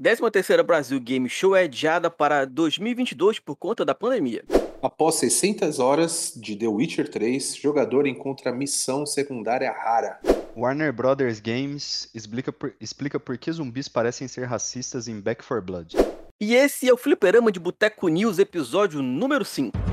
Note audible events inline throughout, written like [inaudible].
13ª Brasil Game Show é adiada para 2022 por conta da pandemia. Após 600 horas de The Witcher 3, jogador encontra missão secundária rara. Warner Brothers Games explica por, explica por que zumbis parecem ser racistas em Back 4 Blood. E esse é o Fliperama de Boteco News, episódio número 5.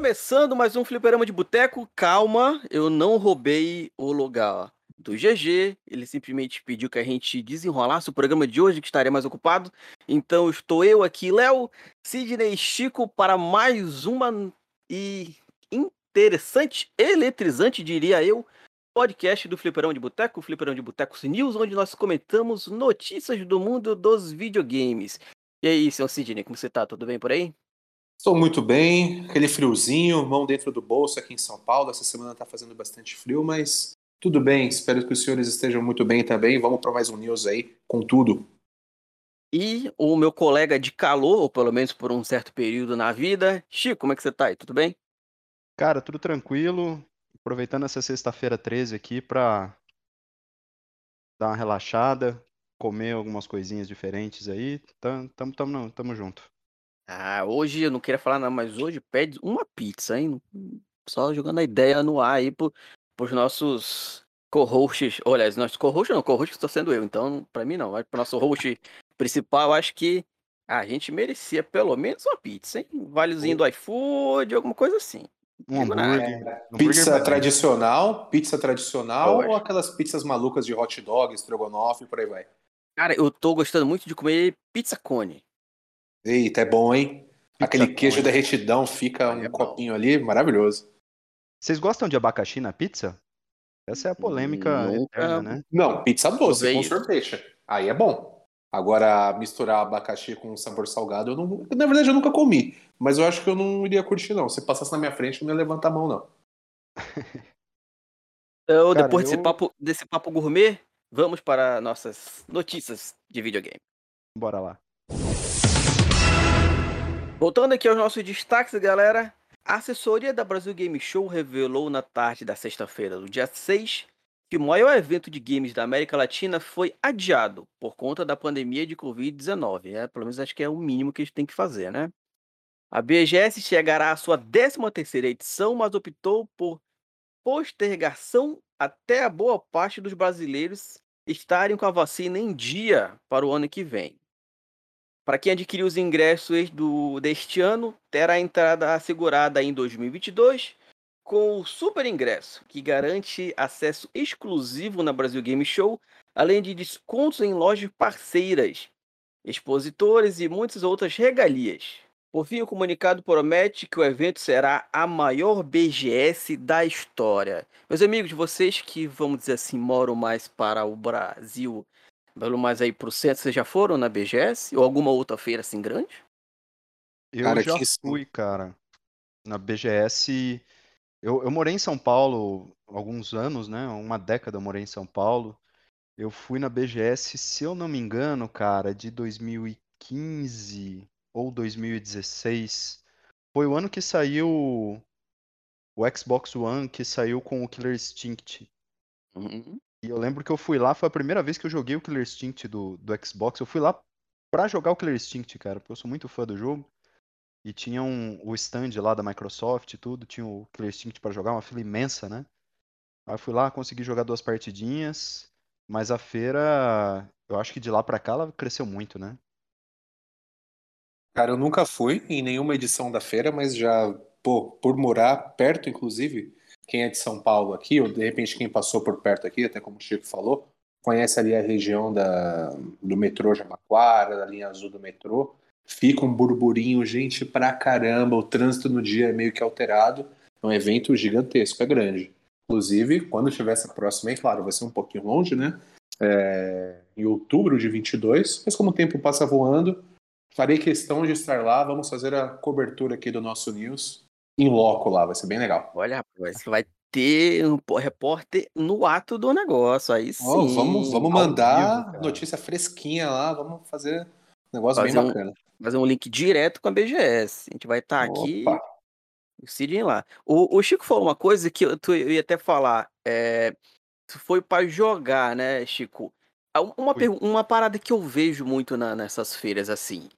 Começando mais um Fliperama de Boteco, calma, eu não roubei o lugar do GG, ele simplesmente pediu que a gente desenrolasse o programa de hoje, que estaria mais ocupado. Então estou eu aqui, Léo, Sidney e Chico, para mais uma e interessante, eletrizante, diria eu, podcast do Fliperão de Boteco, Fliperão de Boteco News, onde nós comentamos notícias do mundo dos videogames. E aí, senhor Sidney, como você tá? Tudo bem por aí? Estou muito bem, aquele friozinho, mão dentro do bolso aqui em São Paulo. Essa semana está fazendo bastante frio, mas tudo bem. Espero que os senhores estejam muito bem também. Vamos para mais um news aí, com tudo. E o meu colega de calor, ou pelo menos por um certo período na vida, Chico, como é que você tá aí? Tudo bem? Cara, tudo tranquilo. Aproveitando essa sexta-feira 13 aqui para dar uma relaxada, comer algumas coisinhas diferentes aí. Tamo, tamo, tamo, tamo junto. Ah, hoje eu não queria falar nada, mas hoje pede uma pizza, hein? Só jogando a ideia no ar aí pro, pros nossos co-hosts. Olha, os nossos co-hosts não, co-host estou sendo eu, então pra mim não. Mas pro nosso host principal, eu acho que a gente merecia pelo menos uma pizza, hein? Um valezinho do iFood, alguma coisa assim. Um hambúrguer. É, hambúrguer pizza tradicional, pizza tradicional Poxa. ou aquelas pizzas malucas de hot dog, estrogonofe e por aí vai. Cara, eu tô gostando muito de comer pizza cone. Eita, é bom, hein? Pizza Aquele queijo cone. derretidão fica um é bom. copinho ali, maravilhoso. Vocês gostam de abacaxi na pizza? Essa é a polêmica Nunca- eterna, né? Não, pizza doce Provei com isso. sorvete. Aí é bom. Agora, misturar abacaxi com sabor salgado, eu não. Na verdade, eu nunca comi. Mas eu acho que eu não iria curtir, não. Se passasse na minha frente, eu não ia levantar a mão, não. [laughs] Então, Cara, depois desse, eu- papo, desse papo gourmet, vamos para nossas notícias de videogame. Bora lá. Voltando aqui aos nossos destaques, galera. A assessoria da Brasil Game Show revelou na tarde da sexta-feira, do dia 6, que o maior evento de games da América Latina foi adiado por conta da pandemia de Covid-19. É, pelo menos acho que é o mínimo que a gente tem que fazer, né? A BGS chegará à sua 13ª edição, mas optou por postergação até a boa parte dos brasileiros estarem com a vacina em dia para o ano que vem. Para quem adquiriu os ingressos do, deste ano, terá a entrada assegurada em 2022 com o Super Ingresso, que garante acesso exclusivo na Brasil Game Show, além de descontos em lojas parceiras, expositores e muitas outras regalias. Por fim, o comunicado promete que o evento será a maior BGS da história. Meus amigos, vocês que, vamos dizer assim, moram mais para o Brasil, pelo mais aí pro centro, vocês já foram na BGS? Ou alguma outra feira assim grande? Eu Cara, já fui, cara, na BGS. Eu, eu morei em São Paulo alguns anos, né? Uma década eu morei em São Paulo. Eu fui na BGS, se eu não me engano, cara, de 2015 ou 2016. Foi o ano que saiu o Xbox One, que saiu com o Killer Instinct. Uhum. E eu lembro que eu fui lá, foi a primeira vez que eu joguei o Killer Instinct do, do Xbox. Eu fui lá pra jogar o Killer Instinct, cara, porque eu sou muito fã do jogo. E tinha um, o stand lá da Microsoft e tudo, tinha o Killer Instinct pra jogar, uma fila imensa, né? Aí eu fui lá, consegui jogar duas partidinhas, mas a feira, eu acho que de lá pra cá ela cresceu muito, né? Cara, eu nunca fui em nenhuma edição da feira, mas já, pô, por morar perto, inclusive, quem é de São Paulo aqui, ou de repente quem passou por perto aqui, até como o Chico falou, conhece ali a região da, do metrô Jabaquara, da linha azul do metrô. Fica um burburinho, gente pra caramba, o trânsito no dia é meio que alterado. É um evento gigantesco, é grande. Inclusive, quando estiver essa próxima aí, claro, vai ser um pouquinho longe, né? É, em outubro de 22, mas como o tempo passa voando, farei questão de estar lá. Vamos fazer a cobertura aqui do nosso news em loco lá, vai ser bem legal. Olha, rapaz, vai ter um repórter no ato do negócio, aí sim. Ó, vamos vamos mandar vivo, notícia fresquinha lá, vamos fazer um negócio bem Fazer um- bacana. fazer um link direto com a BGS. A gente vai estar aqui Opa. Decidem lá. O, o Chico falou uma coisa que eu, tu- eu ia até falar. É, tu foi pra jogar, né, Chico? Ah, um- Uma, uma parada que eu vejo muito na- nessas feiras, assim.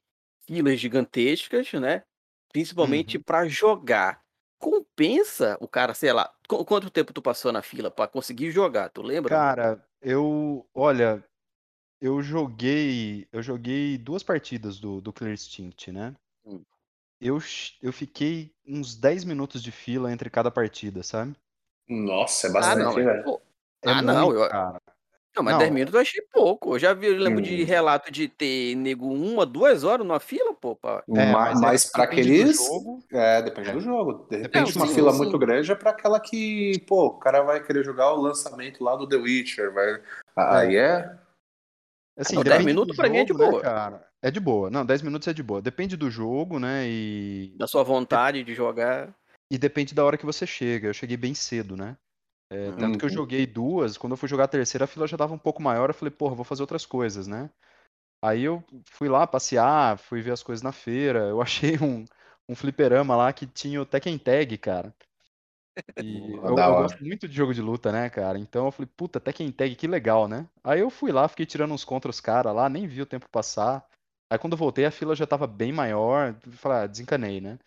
Filas gigantescas, né? Principalmente Uhum. pra jogar. Compensa o cara, sei lá, qu- quanto tempo tu passou na fila pra conseguir jogar, tu lembra? Cara, eu, olha, eu joguei, eu joguei duas partidas do, do Clear Instinct, né? Hum. Eu, eu fiquei uns 10 minutos de fila entre cada partida, sabe? Nossa, é Ah, bastante, não. hein, é- velho? pô, É Ah, não, muito, eu- cara. Não, mas Não, 10 é- minutos eu achei pouco. Eu já vi, eu lembro de Hum. relato de ter nego uma, duas horas numa fila, pô. pra- É, Ma- mas mas é- pra depende do aqueles. jogo. É, depende É. do jogo. De repente, do uma jogo. fila Sim, muito sim. grande é pra aquela que, pô, o cara vai querer jogar o lançamento lá do The Witcher. Vai... Aí é. Assim, Não, 10 depende minutos do pra mim é de né, boa. cara? É de boa. Não, 10 minutos é de boa. Depende do jogo, né? E, Da sua vontade de jogar. e depende da hora que você chega. Eu cheguei bem cedo, né? É, tanto que eu Uhum. joguei duas, quando eu fui jogar a terceira, a fila já tava um pouco maior. Eu falei, porra, vou fazer outras coisas, né? Aí eu fui lá passear, fui ver as coisas na feira. Eu [laughs] achei um, um fliperama lá que tinha o Tekken Tag, cara. E [laughs] eu, eu gosto muito de jogo de luta, né, cara? Então eu falei, puta, Tekken Tag, que legal, né? Aí eu fui lá, fiquei tirando uns contra os caras lá, nem vi o tempo passar. Aí quando eu voltei, a fila já tava bem maior. Falei, ah, desencanei, né?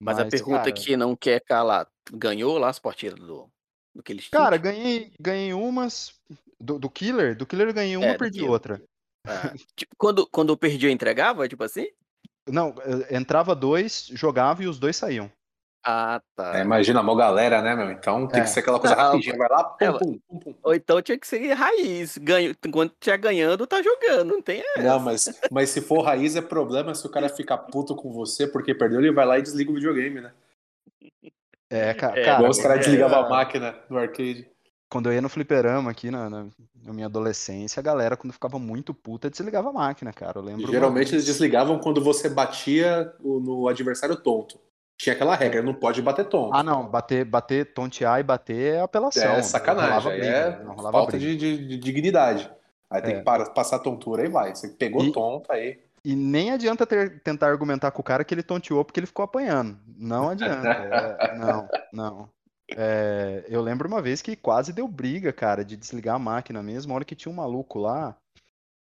Mas a pergunta cara, que não quer calar, ganhou lá as partidas do, do que eles Cara, tinham? ganhei, ganhei umas. Do, do Killer? Do Killer eu ganhei uma, É, perdi Killer. outra. Ah, [laughs] tipo, quando, quando eu perdi, eu entregava, tipo assim? Não, entrava dois, jogava e os dois saíam. Ah, tá. É, imagina, uma galera, né, meu? Então tem É. que ser aquela coisa rapidinha. Vai lá, pum, é, pum, pum, pum. Ou então tinha que ser raiz. Ganho, enquanto tiver ganhando, tá jogando. Não tem essa. Não, mas, mas se for raiz, é problema se o cara ficar puto com você porque perdeu, ele vai lá e desliga o videogame, né? É, ca- É, cara, Igual os caras é, desligavam é. a máquina no arcade. quando eu ia no fliperama aqui na, na- na minha adolescência, a galera, quando ficava muito puta, desligava a máquina, cara. Eu lembro. Geralmente eles desligavam quando você batia o- no adversário tonto. Tinha aquela regra, não pode bater tonto. Ah, não, bater, bater, tontear e bater é apelação. é sacanagem, briga, é falta de, de- de dignidade. Aí tem É. que para- passar tontura, aí vai. Você pegou E- tonto, aí. E nem adianta ter- tentar argumentar com o cara que ele tonteou porque ele ficou apanhando. Não adianta. [laughs] é, não, não. É, eu lembro uma vez que quase deu briga, cara, de desligar a máquina mesmo. A hora que tinha um maluco lá,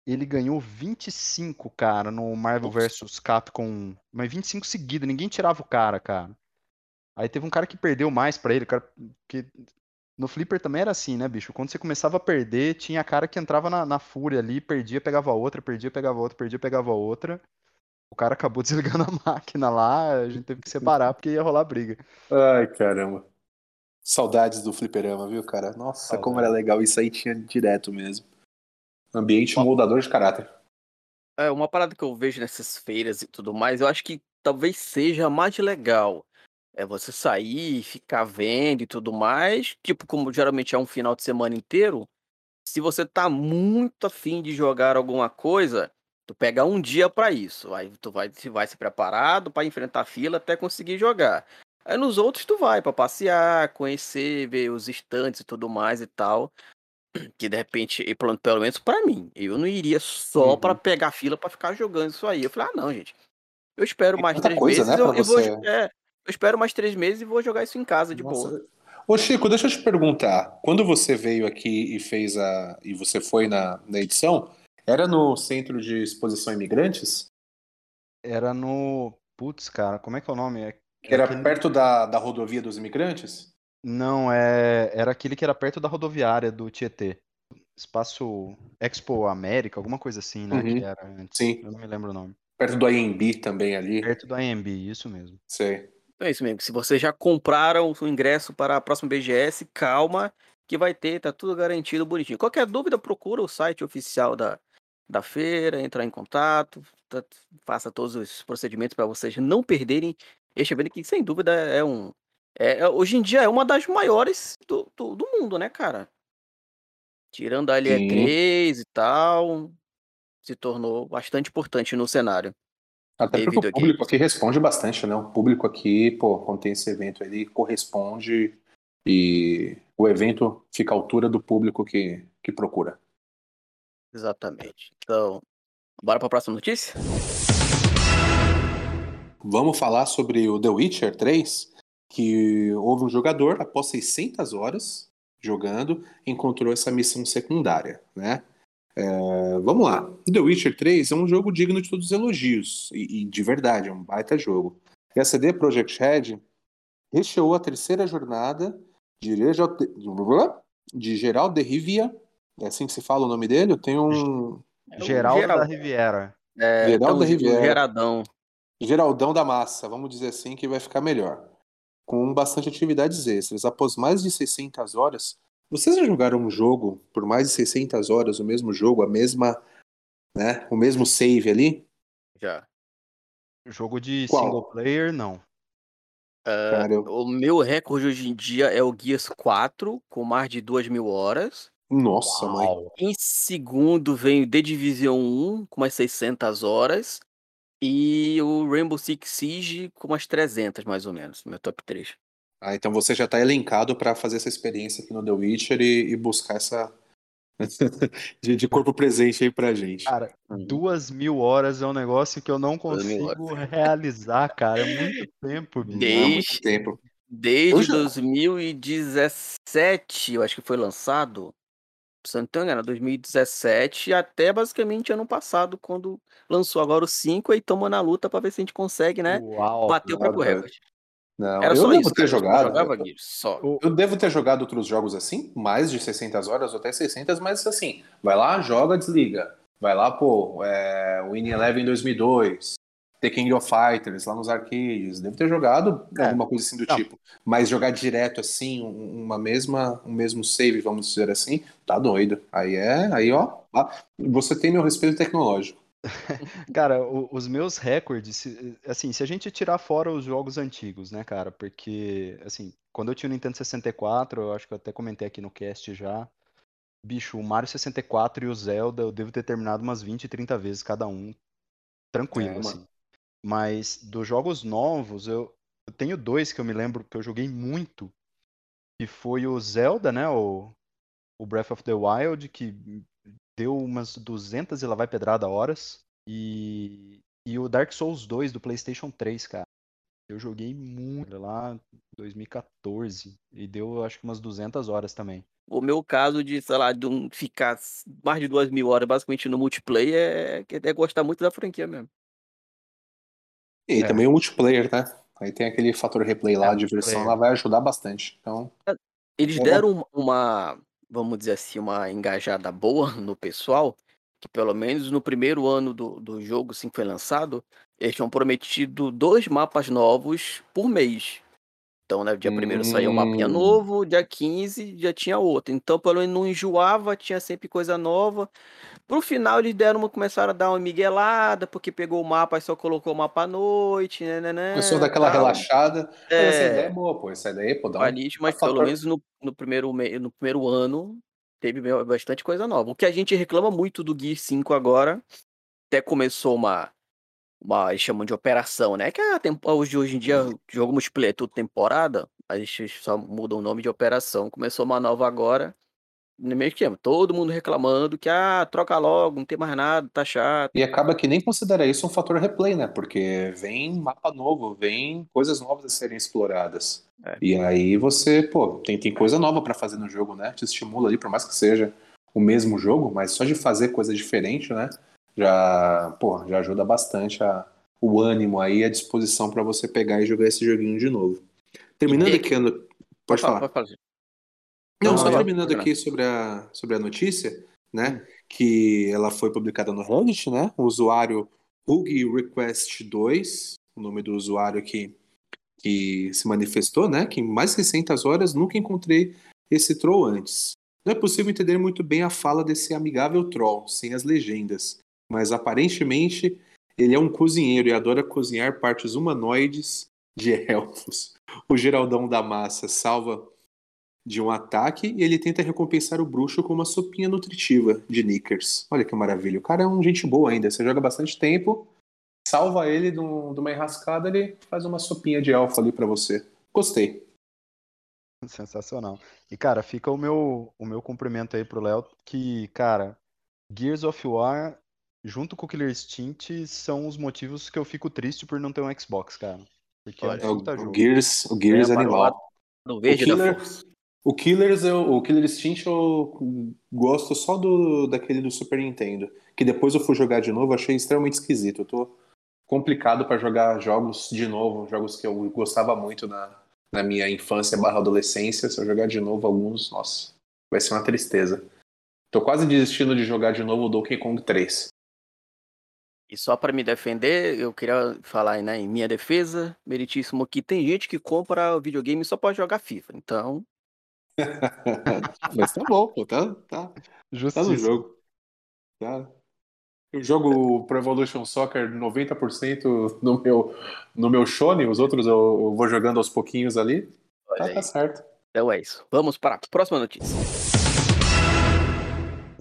ele ganhou 25, cara, no Marvel vs Capcom. Mas 25 seguido, ninguém tirava o cara, cara. Aí teve um cara que perdeu mais pra ele, cara, que no Flipper também era assim, né, bicho? Quando você começava a perder, tinha cara que entrava na, na fúria ali, perdia, pegava outra, perdia, pegava outra, perdia, pegava outra. O cara acabou [laughs] desligando a máquina lá, a gente teve que separar porque ia rolar briga. Ai, caramba. Saudades do fliperama, viu, cara? Nossa, como era legal. Isso aí tinha direto mesmo. Ambiente moldador de caráter. É, uma parada que eu vejo nessas feiras e tudo mais, eu acho que talvez seja mais legal. É você sair, ficar vendo e tudo mais. Tipo, como geralmente é um final de semana inteiro. Se você tá muito afim de jogar alguma coisa, tu pega um dia pra isso. Aí tu vai, vai se preparado pra enfrentar a fila até conseguir jogar. Aí nos outros tu vai pra passear, conhecer, ver os estantes e tudo mais e tal. Que de repente, pelo, menos pra mim, eu não iria só Uhum. pra pegar fila pra ficar jogando isso aí. Eu falei, ah, não, gente. Eu espero Tem mais três coisa, meses. né, eu, eu vou, é, eu espero mais três meses e vou jogar isso em casa de Nossa. boa. Ô Chico, deixa eu te perguntar. Quando você veio aqui e fez a. e você foi na, na edição, era no Centro de Exposição Imigrantes? Era no. Putz, cara, como é que é o nome? É, Que era aquele- perto da, da rodovia dos imigrantes? Não, é... era aquele que era perto da rodoviária do Tietê. Espaço Expo América, alguma coisa assim, né? Uhum. Que era antes. Sim. Eu não me lembro o nome. Perto do AMB também ali. Perto do AMB, isso mesmo. Sei. Então é isso mesmo. Se vocês já compraram o ingresso para a próxima BGS, calma, que vai ter, tá tudo garantido bonitinho. Qualquer dúvida, procura o site oficial da, da feira, entrar em contato, tá- faça todos os procedimentos para vocês não perderem este evento que, sem dúvida, é um. É, é- hoje em dia é uma das maiores do, do, do mundo, né, cara? Tirando a Sim. LE3 e tal, se tornou bastante importante no cenário. Até porque o público aqui responde bastante, né? O público aqui, pô, quando tem esse evento, ele corresponde e o evento fica à altura do público que, que procura. Exatamente. Então, bora para a próxima notícia? vamos falar sobre o The Witcher 3, que houve um jogador, após 600 horas jogando, encontrou essa missão secundária, né? É, vamos lá. The Witcher 3 é um jogo digno de todos os elogios, e, e de verdade, é um baita jogo. E a CD Projekt Red recheou a terceira jornada de, de Gerald de Rivia, é assim que se fala o nome dele? Eu tenho um... Geraldo Geral... da Riviera. É, Geraldo então, da Riviera. Geradão. Geraldão da Massa, vamos dizer assim, que vai ficar melhor. Com bastante atividades extras. Após mais de 600 horas, vocês já jogaram um jogo por mais de 600 horas, o mesmo jogo, a mesma, né, o mesmo save ali? Já. Jogo de Qual? single player, não. Uh, Cara, eu... O meu recorde hoje em dia é o Gears 4, com mais de 2 mil horas. Nossa, mãe. Em segundo vem o The Division 1, com mais 600 horas. E o Rainbow Six Siege com umas 300, mais ou menos, meu top 3. Ah, então você já está elencado para fazer essa experiência aqui no The Witcher e, e buscar essa. [laughs] de, de, corpo presente aí pra gente. Cara, uhum. duas mil horas é um negócio que eu não consigo realizar, cara. É muito [laughs] tempo, bicho. Desde, é muito tempo. Desde 2017, eu acho que foi lançado se não engano, 2017 até basicamente ano passado, quando lançou agora o 5 e estamos na luta para ver se a gente consegue, né? Uau, bater o próprio recorde. Não, Era eu só devo isso, ter cara, jogado. Jogava, só. Eu devo ter jogado outros jogos assim, mais de 600 horas ou até 600, mas assim, vai lá, joga, desliga. Vai lá, pô, é, Winning Eleven 2002, The King of Fighters lá nos arcades. Deve ter jogado é. alguma coisa assim do Não. tipo. Mas jogar direto assim, uma mesma, um mesmo save, vamos dizer assim, tá doido. Aí é, aí ó, você tem meu respeito tecnológico. [laughs] cara, o, os meus recordes, assim, se a gente tirar fora os jogos antigos, né, cara, porque, assim, quando eu tinha o Nintendo 64, eu acho que eu até comentei aqui no cast já, bicho, o Mario 64 e o Zelda eu devo ter terminado umas 20, 30 vezes cada um, tranquilo, é, assim. Mas dos jogos novos, eu, eu tenho dois que eu me lembro que eu joguei muito. Que foi o Zelda, né? O, o Breath of the Wild, que deu umas 200 e lá vai pedrada horas. E, e o Dark Souls 2 do PlayStation 3, cara. Eu joguei muito lá em 2014 e deu acho que umas 200 horas também. O meu caso de, sei lá, de um, ficar mais de duas mil horas basicamente no multiplayer é, é gostar muito da franquia mesmo. E é. também o multiplayer, né? Aí tem aquele fator replay lá, é, de versão, lá vai ajudar bastante. Então, é, Eles deram uma, vamos dizer assim, uma engajada boa [laughs] no pessoal, que pelo menos no primeiro ano do, do jogo, assim que foi lançado, eles tinham prometido dois mapas novos por mês. Então, né, dia primeiro hum... saiu um mapinha novo, dia 15 já tinha outro. Então, pelo menos não enjoava, tinha sempre coisa nova. Pro final eles deram uma, começaram a dar uma miguelada, porque pegou o mapa e só colocou o mapa à noite, né, né, né Começou daquela tal. relaxada. É... Essa ideia é boa, pô. Essa ideia, pô, dá um... Mas pelo menos no, no, primeiro, no primeiro ano teve bastante coisa nova. O que a gente reclama muito do Gear 5 agora, até começou uma, uma eles chamam de operação, né? Que é a hoje, hoje em dia, jogo multiplayer é tudo temporada, a gente só muda o nome de operação. Começou uma nova agora, no mesmo esquema, todo mundo reclamando que, ah, troca logo, não tem mais nada, tá chato. E acaba que nem considera isso um fator replay, né? Porque vem mapa novo, vem coisas novas a serem exploradas. É. E aí você, pô, tem, tem coisa nova para fazer no jogo, né? Te estimula ali, por mais que seja o mesmo jogo, mas só de fazer coisa diferente, né? Já, pô, já ajuda bastante a, o ânimo aí, a disposição para você pegar e jogar esse joguinho de novo. Terminando aqui, pode, pode falar. Pode falar. Não, só terminando aqui sobre a, sobre a notícia, né? Hum. Que ela foi publicada no Reddit, né? O usuário Hug Request 2, o nome do usuário que, que se manifestou, né? Que em mais de 600 horas nunca encontrei esse troll antes. Não é possível entender muito bem a fala desse amigável troll, sem as legendas, mas aparentemente ele é um cozinheiro e adora cozinhar partes humanoides de [laughs] elfos. O Geraldão da Massa salva de um ataque e ele tenta recompensar o bruxo com uma sopinha nutritiva de Knickers. Olha que maravilha. O cara é um gente boa ainda. Você joga bastante tempo, salva ele de, um, de uma enrascada, ele faz uma sopinha de elfo ali para você. Gostei. Sensacional. E, cara, fica o meu, o meu cumprimento aí pro Léo, que, cara, Gears of War junto com o Killer Instinct, são os motivos que eu fico triste por não ter um Xbox, cara. Porque Olha, é um puta o, jogo. O Gears, o Gears é animal. No verde o Killer, o Killers, eu, o Killer Instinct eu gosto só do daquele do Super Nintendo, que depois eu fui jogar de novo, achei extremamente esquisito. Eu tô complicado para jogar jogos de novo, jogos que eu gostava muito na, na minha infância barra adolescência. Se eu jogar de novo alguns, nossa, vai ser uma tristeza. Tô quase desistindo de jogar de novo o Donkey Kong 3. E só para me defender, eu queria falar né, em minha defesa, meritíssimo, que tem gente que compra videogame só para jogar FIFA. Então. [laughs] Mas tá bom, pô, tá, tá, tá no jogo. Tá. Eu jogo Pro Evolution Soccer 90% no meu, no meu Shone, os outros eu, eu vou jogando aos pouquinhos ali. Tá, tá certo. Então é isso. Vamos para a próxima notícia.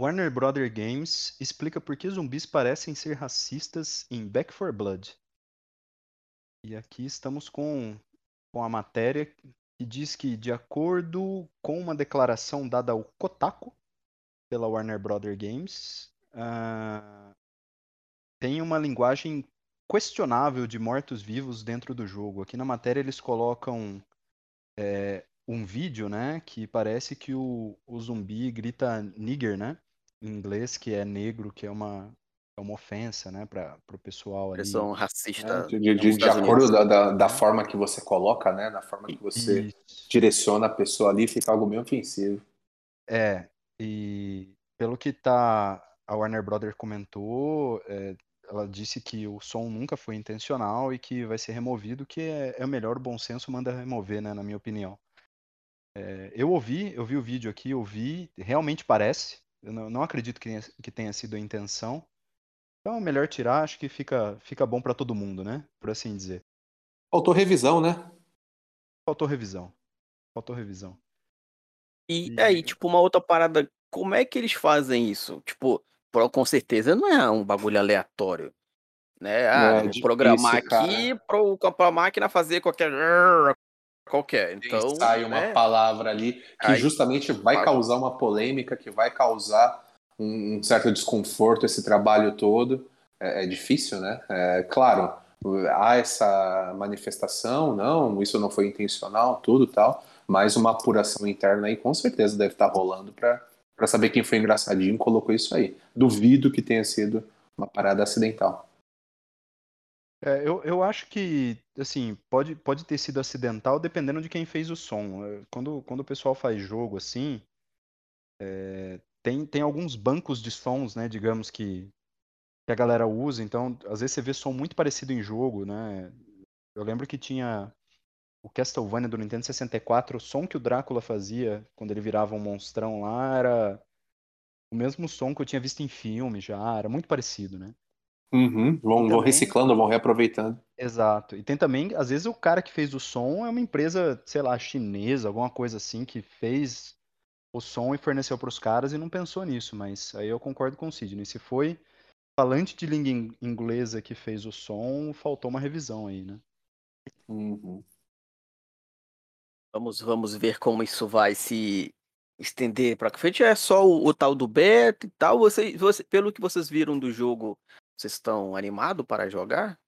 Warner Brother Games explica por que zumbis parecem ser racistas em Back 4 Blood. E aqui estamos com, com a matéria que diz que, de acordo com uma declaração dada ao Kotaku pela Warner Brother Games, uh, tem uma linguagem questionável de mortos-vivos dentro do jogo. Aqui na matéria eles colocam é, um vídeo, né, que parece que o, o zumbi grita nigger, né, em inglês, que é negro, que é uma, é uma ofensa, né, para o pessoal ali. São racista. É, de, de, de acordo da, da, da, forma que você coloca, né, da forma que você Isso. direciona a pessoa ali, fica algo meio ofensivo. É, e pelo que tá a Warner Brother comentou, é, ela disse que o som nunca foi intencional e que vai ser removido, que é, é melhor o bom senso manda remover, né, na minha opinião. É, eu ouvi, eu vi o vídeo aqui, eu vi, realmente parece. Eu não, não acredito que tenha, que tenha, sido a intenção. Então é melhor tirar, acho que fica, fica bom para todo mundo, né? Por assim dizer. Faltou revisão, né? Faltou revisão. Faltou revisão. E, e aí, tipo, uma outra parada, como é que eles fazem isso? Tipo, com certeza não é um bagulho aleatório. Né? Ah, é difícil, programar aqui para a máquina fazer qualquer. Qualquer. Então. Sai uma né? palavra ali que Aí, justamente vai causar uma polêmica, que vai causar um, um certo desconforto esse trabalho todo. É, é difícil, né? É, claro, há essa manifestação, não, isso não foi intencional, tudo tal, mas uma apuração interna aí com certeza deve estar rolando para para saber quem foi engraçadinho colocou isso aí. Duvido que tenha sido uma parada acidental. É, eu, eu acho que, assim, pode, pode ter sido acidental dependendo de quem fez o som. É, quando, quando o pessoal faz jogo assim, é, tem, tem alguns bancos de sons, né, digamos, que, que a galera usa. Então, às vezes você vê som muito parecido em jogo, né? Eu lembro que tinha o Castlevania do Nintendo 64, o som que o Drácula fazia quando ele virava um monstrão lá era o mesmo som que eu tinha visto em filme já, era muito parecido, né? Uhum, vão, também... vão reciclando, vão reaproveitando. Exato. E tem também, às vezes, o cara que fez o som é uma empresa, sei lá, chinesa, alguma coisa assim, que fez o som e forneceu para os caras e não pensou nisso, mas aí eu concordo com o Sidney. Se foi falante de língua inglesa que fez o som, faltou uma revisão aí, né? Uhum. Vamos, vamos ver como isso vai se estender para frente. É só o, o, tal do beta e tal. Você, você, pelo que vocês viram do jogo, vocês estão animados para jogar?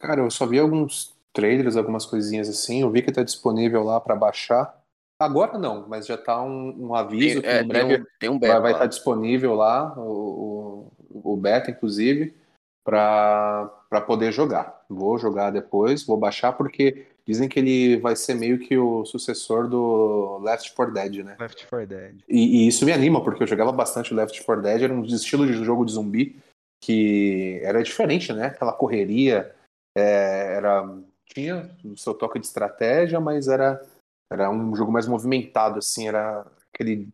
Cara, eu só vi alguns trailers, algumas coisinhas assim. Eu vi que está disponível lá para baixar. Agora não, mas já está um, um, aviso tem, que é, em breve tem um, tem um beta, vai estar tá disponível lá, o, o, o beta, inclusive, para poder jogar. Vou jogar depois, vou baixar, porque Dizem que ele vai ser meio que o sucessor do Left 4 Dead, né? Left 4 Dead. E, e, isso me anima, porque eu jogava bastante Left 4 Dead, era um estilo de jogo de zumbi que era diferente, né? Aquela correria, é, era tinha o seu toque de estratégia, mas era, era um jogo mais movimentado, assim, era aquele,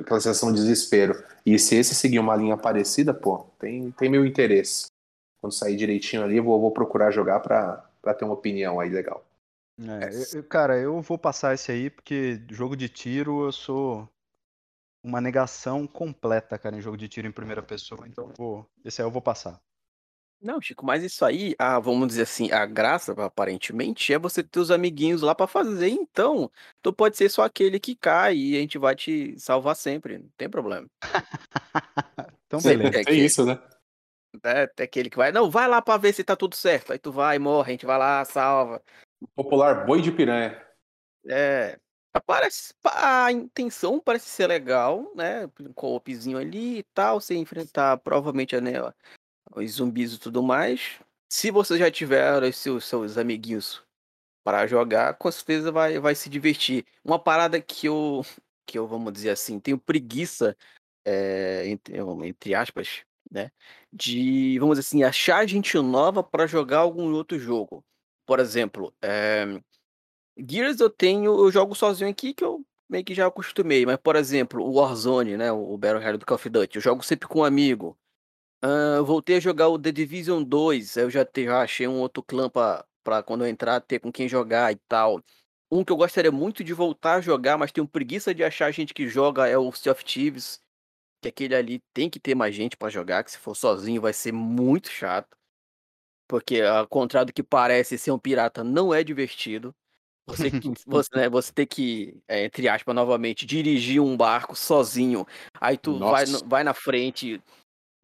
aquela sensação de desespero. E se esse seguir uma linha parecida, pô, tem, tem meu interesse. Quando sair direitinho ali, eu vou, vou procurar jogar para ter uma opinião aí legal. É, eu, cara, eu vou passar esse aí porque jogo de tiro eu sou uma negação completa, cara, em jogo de tiro em primeira pessoa. Então, vou, esse aí eu vou passar. Não, Chico, mas isso aí, ah, vamos dizer assim, a graça, aparentemente, é você ter os amiguinhos lá para fazer. Então, tu pode ser só aquele que cai e a gente vai te salvar sempre, não tem problema. [laughs] Então, Sim, beleza. é Tem que- isso, né? É, tem aquele que vai, não, vai lá pra ver se tá tudo certo. Aí tu vai, morre, a gente vai lá, salva. Popular boi de piranha. É. Parece, a intenção parece ser legal, né? Um co-opzinho ali e tal, você enfrentar provavelmente né, os zumbis e tudo mais. Se você já tiver os seus, seus amiguinhos para jogar, com certeza vai, vai se divertir. Uma parada que eu, que eu, vamos dizer assim, tenho preguiça, é, entre, entre aspas, né? De, vamos dizer assim, achar gente nova para jogar algum outro jogo. Por exemplo, é, Gears eu tenho, eu jogo sozinho aqui que eu meio que já acostumei, mas por exemplo, o Warzone, né, o Battle Royale do Call of Duty, eu jogo sempre com um amigo. Ah, voltei a jogar o The Division 2, aí eu já, te, já achei um outro clã pra, pra quando eu entrar ter com quem jogar e tal. Um que eu gostaria muito de voltar a jogar, mas tenho preguiça de achar gente que joga é o Sea of Thieves, que aquele ali tem que ter mais gente pra jogar, que se for sozinho vai ser muito chato. Porque ao contrário do que parece ser um pirata não é divertido. Você, que- [laughs] você, né, você tem que, é, entre aspas, novamente, dirigir um barco sozinho. Aí tu vai, Nossa. vai na frente,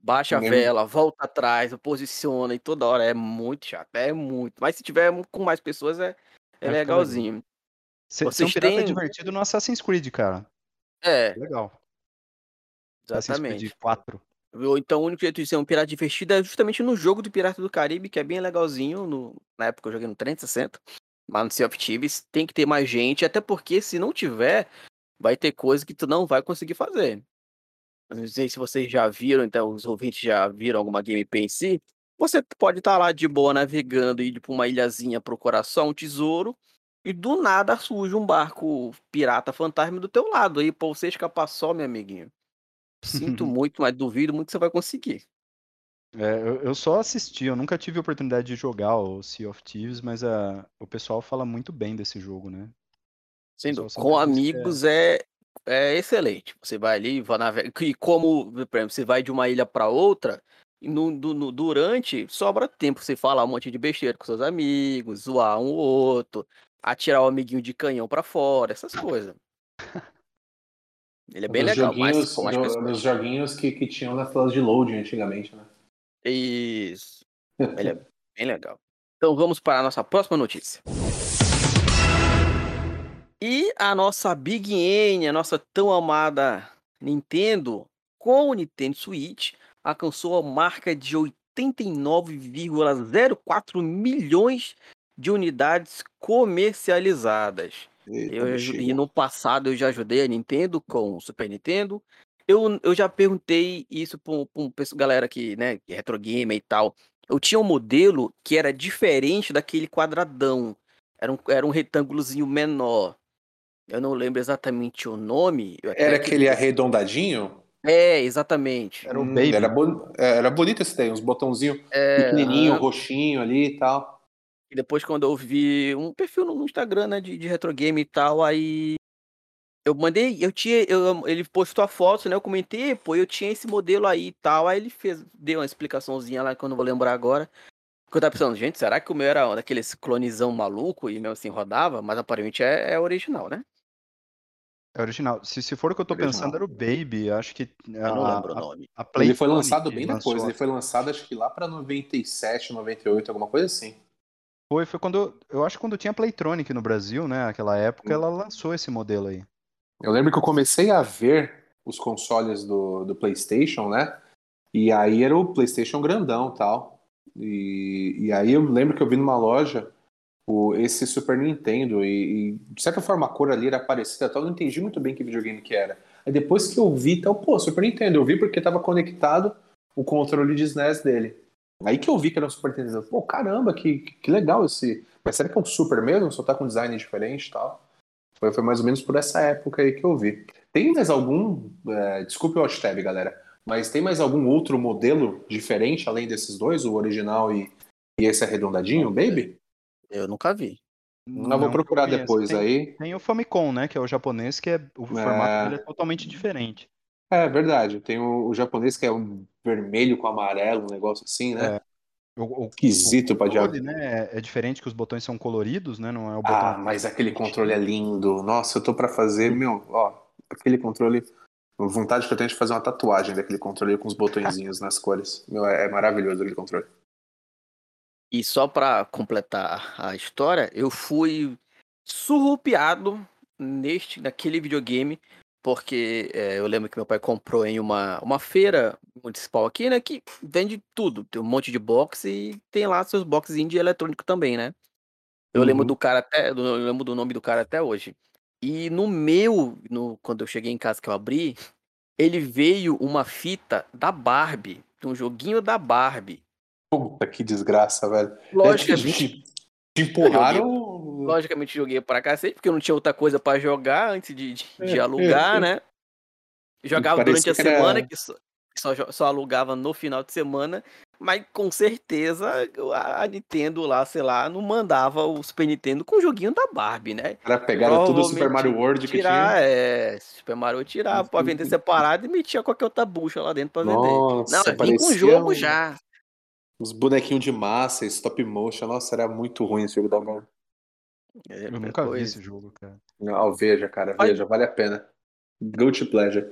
baixa a Mesmo. vela, volta atrás, posiciona e toda hora. É muito chato, é muito. Mas se tiver com mais pessoas é, é ficar legalzinho. Ser, ser um Vocês pirata é têm- divertido no Assassin's Creed, cara. É, Legal. Assassin's Creed exatamente. 4. Ou então o único jeito de ser um pirata divertido é justamente no jogo do Pirata do Caribe, que é bem legalzinho. No, na época eu joguei no 360. Mas no Sea of Thieves tem que ter mais gente, até porque se não tiver, vai ter coisa que tu não vai conseguir fazer. Não sei se vocês já viram, então os ouvintes já viram alguma gameplay em si. Você pode estar lá de boa navegando e ir pra uma ilhazinha procurar só um tesouro. E do nada surge um barco pirata fantasma do teu lado. Aí, pra você escapar só, meu amiguinho. Sinto [laughs] muito, mas duvido muito que você vai conseguir. É, eu, eu só assisti, eu nunca tive a oportunidade de jogar o Sea of Thieves, mas a, o pessoal fala muito bem desse jogo, né? Sendo com é- amigos é, é excelente. Você vai ali, vai navegar. [laughs] E como, por exemplo, você vai de uma ilha para outra, no, no- durante, sobra tempo você falar um monte de besteira com seus amigos, zoar um ou outro, atirar o amiguinho de canhão pra fora, essas coisas. Ele é bem Dos legal, mas com pessoas. dos joguinhos que, que tinham na tela de load antigamente, né? Isso. Ele é [laughs] bem legal. Então vamos para a nossa próxima notícia. E a nossa Big N, a nossa tão amada Nintendo, com o Nintendo Switch, alcançou a marca de 89,04 milhões de unidades comercializadas. Eita, Eu, e no passado eu já ajudei a Nintendo com o Super Nintendo. Eu, eu já perguntei isso para um pessoal, galera que, né, é retro gamer e tal. Eu tinha um modelo que era diferente daquele quadradão. Era um, era um retângulozinho menor. Eu não lembro exatamente o nome. Era que- aquele arredondadinho? É, exatamente. Era o Hum, Baby. Era, bon- é, era bonito esse daí, uns botãozinhos É, pequenininho, roxinho ali e tal. E depois, quando eu vi um perfil no Instagram, né, de, de retro game e tal, aí eu mandei, eu tinha, eu- ele postou a foto, né, eu comentei, pô, eu tinha esse modelo aí e tal, aí ele fez, deu uma explicaçãozinha lá que eu não vou lembrar agora. Porque eu tava pensando, gente, será que o meu era daqueles clonezão maluco e meu assim rodava? Mas aparentemente é, é original, né? É original. Se, se for o que eu tô Original. pensando, era o Baby. Acho que Eu não a, lembro o nome. a Ele foi lançado bem lançou- depois, ele foi lançado acho que lá pra 97, 98, alguma coisa assim. Foi, foi quando. Eu acho que quando tinha Playtronic no Brasil, né? Aquela época, Hum. ela lançou esse modelo aí. Eu lembro que eu comecei a ver os consoles do, do PlayStation, né? E aí era o PlayStation grandão tal. E, e aí eu lembro que eu vi numa loja o, esse Super Nintendo e, e, de certa forma a cor ali era parecida tal. Eu não entendi muito bem que videogame que era. Aí depois que eu vi, tal, pô, Super Nintendo. Eu vi porque tava conectado o controle de SNES dele. Aí que eu vi que era um Super Nintendo. Pô, caramba, que, que legal esse. Mas será que é um Super mesmo? Só tá com design diferente e tal? Foi, foi mais ou menos por essa época aí que eu vi. Tem mais algum. é, desculpe o Hot galera. Mas tem mais algum outro modelo diferente além desses dois, o original e, e esse arredondadinho, Baby? Eu nunca vi. Eu Não vou procurar depois Tem- aí. Tem o Famicom, né? Que é o japonês, que é, o formato dele é totalmente diferente. É verdade. Tem o, o japonês que é um vermelho com amarelo, um negócio assim, né? O, o, Esquisito o pra controle, diabo. né? É diferente que os botões são coloridos, né? Não é o botão. Ah, mas aquele controle é lindo. Nossa, eu tô pra fazer, meu, ó, aquele controle A vontade que eu tenho de fazer uma tatuagem daquele controle com os botõezinhos nas cores. Meu, é, é maravilhoso aquele controle. E só pra completar a história, eu fui surrupiado neste, naquele videogame, porque é, eu lembro que meu pai comprou em uma, uma feira municipal aqui, né, que vende tudo, tem um monte de box e tem lá seus boxes de eletrônico também, né. Eu lembro Uhum. do cara até, eu lembro do nome do cara até hoje. E no meu, no, quando eu cheguei em casa que eu abri, ele veio uma fita da Barbie, de um joguinho da Barbie. Puta que desgraça, velho. É, Logicamente, te, te empurraram. logicamente joguei pra cacete, porque eu não tinha outra coisa pra jogar antes de, de, de alugar, né? Jogava durante a que era- semana, que só, que só, só alugava no final de semana, mas com certeza a Nintendo lá, sei lá, não mandava o Super Nintendo com o joguinho da Barbie, né? Era pegaram tudo o Super Mario World que Tirar, tinha. é, Super Mario tirava pra vender separado e metia qualquer outra bucha lá dentro pra vender. Nossa, Não, vim com o jogo já. Os bonequinhos de massa, stop motion. Nossa, era muito ruim esse jogo da Barbie. É, Eu nunca vi coisa. esse jogo, cara. Não, veja, cara, veja, vale a pena. Guilty pleasure.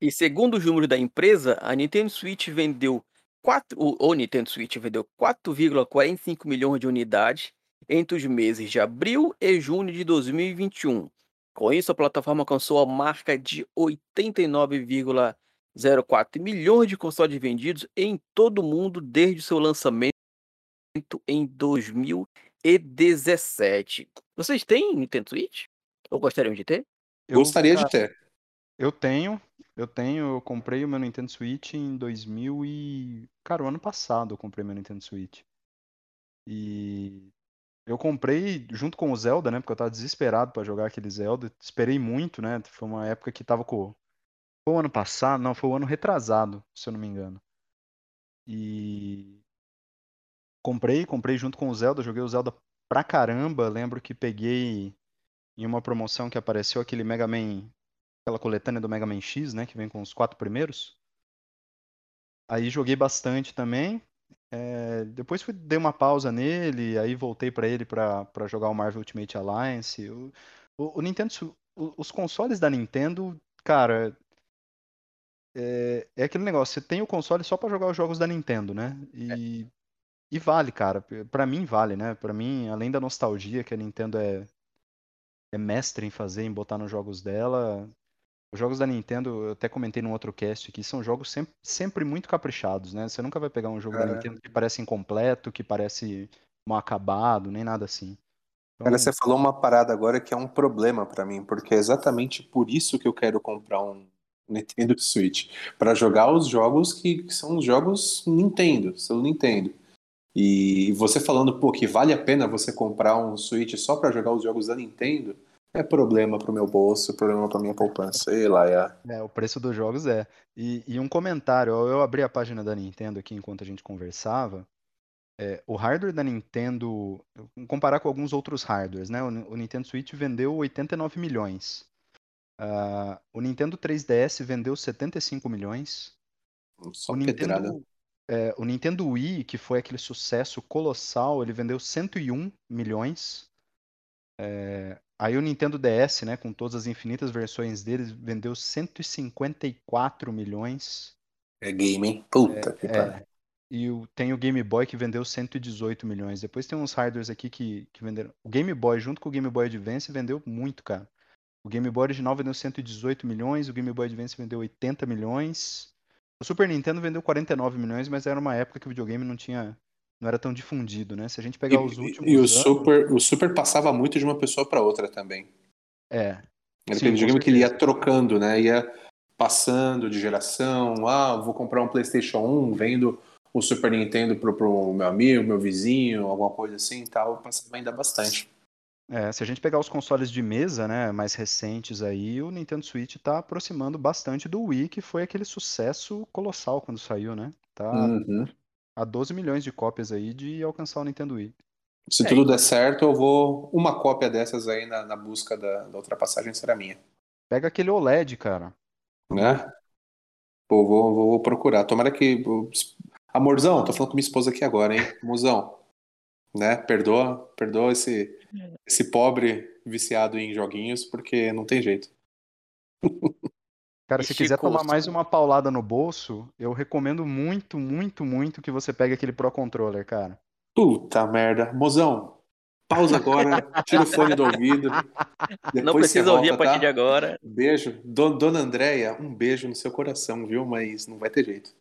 E segundo os números da empresa, a Nintendo Switch vendeu 4, o, o Nintendo Switch vendeu 4,45 milhões de unidades entre os meses de abril e junho de 2021. Com isso, a plataforma alcançou a marca de 89,04 milhões de consoles vendidos em todo o mundo desde o seu lançamento em 2017. Vocês têm Nintendo Switch? Ou gostariam de ter? Eu, Gostaria de ter. Eu tenho, eu tenho, eu comprei o meu Nintendo Switch em 2000 e... Cara, o ano passado eu comprei meu Nintendo Switch. E eu comprei junto com o Zelda, né? Porque eu tava desesperado pra jogar aquele Zelda. Esperei muito, né? Foi uma época que tava com... Foi o ano passado? Não, foi o ano retrasado, se eu não me engano. E... Comprei, comprei junto com o Zelda, joguei o Zelda pra caramba. Lembro que peguei em uma promoção que apareceu aquele Mega Man aquela coletânea do Mega Man X, né, que vem com os quatro primeiros. Aí joguei bastante também. É, depois fui, dei uma pausa nele, aí voltei pra ele pra jogar o Marvel Ultimate Alliance. O, o- o Nintendo, o- os consoles da Nintendo, cara, é, é aquele negócio. Você tem o console só pra jogar os jogos da Nintendo, né? E, e vale, cara. Pra mim vale, né? Pra mim, além da nostalgia que a Nintendo é é mestre em fazer, em botar nos jogos dela. Os jogos da Nintendo, eu até comentei num outro cast aqui, são jogos sempre, sempre muito caprichados, né? Você nunca vai pegar um jogo da Cara. Nintendo que parece incompleto, que parece mal acabado, nem nada assim. Cara, Então, você falou uma parada agora que é um problema pra mim, porque é exatamente por isso que eu quero comprar um Nintendo Switch, Pra jogar os jogos que, que são os jogos Nintendo, são Nintendo. E você falando, pô, que vale a pena você comprar um Switch só pra jogar os jogos da Nintendo, é problema pro meu bolso, problema pra minha poupança. Sei lá, é. é, o preço dos jogos é. E, e um comentário, eu abri a página da Nintendo aqui enquanto a gente conversava. É, o hardware da Nintendo, comparar com alguns outros hardwares, né? O, o Nintendo Switch vendeu 89 milhões. Ah, o Nintendo 3DS vendeu 75 milhões. Só O pedrada. Nintendo, é, o Nintendo Wii, que foi aquele sucesso colossal, ele vendeu 101 milhões. É, aí o Nintendo DS, né, com todas as infinitas versões deles, vendeu 154 milhões. É game, hein? Puta que pariu. É, e o- tem o Game Boy que vendeu 118 milhões. Depois tem uns hardwares aqui que, que venderam. O Game Boy, junto com o Game Boy Advance, vendeu muito, cara. O Game Boy original vendeu 118 milhões, o Game Boy Advance vendeu 80 milhões. O Super Nintendo vendeu 49 milhões, mas era uma época que o videogame não tinha, não era tão difundido, né? Se a gente pegar os E, últimos e o anos, Super, o Super passava muito de uma pessoa pra outra também. é, Era aquele videogame que ele ia trocando, né? Ia passando de geração. Ah, vou comprar um PlayStation 1, vendo o Super Nintendo pro, pro meu amigo, meu vizinho, alguma coisa assim e tal. Passava ainda bastante. É, se a gente pegar os consoles de mesa, né, mais recentes aí, o Nintendo Switch tá aproximando bastante do Wii, que foi aquele sucesso colossal quando saiu, né? Tá Uhum. a 12 milhões de cópias aí de alcançar o Nintendo Wii. Se É, tudo der certo, eu vou. Uma cópia dessas aí na, na busca da, da ultrapassagem será minha. Pega aquele OLED, cara. Né? Pô, vou, vou, vou procurar. Tomara que. Amorzão, tô falando com minha esposa aqui agora, hein? Amorzão. Né? Perdoa, perdoa esse, esse pobre viciado em joguinhos, porque não tem jeito. Cara, E se quiser Chico, tomar mais uma paulada no bolso, eu recomendo muito, muito, muito que você pegue aquele Pro Controller, cara. Puta merda. Mozão, pausa agora, tira o fone do ouvido. Depois não você precisa ouvir volta, a partir tá? de agora. Beijo. Don- Dona Andréia, um beijo no seu coração, viu? Mas não vai ter jeito.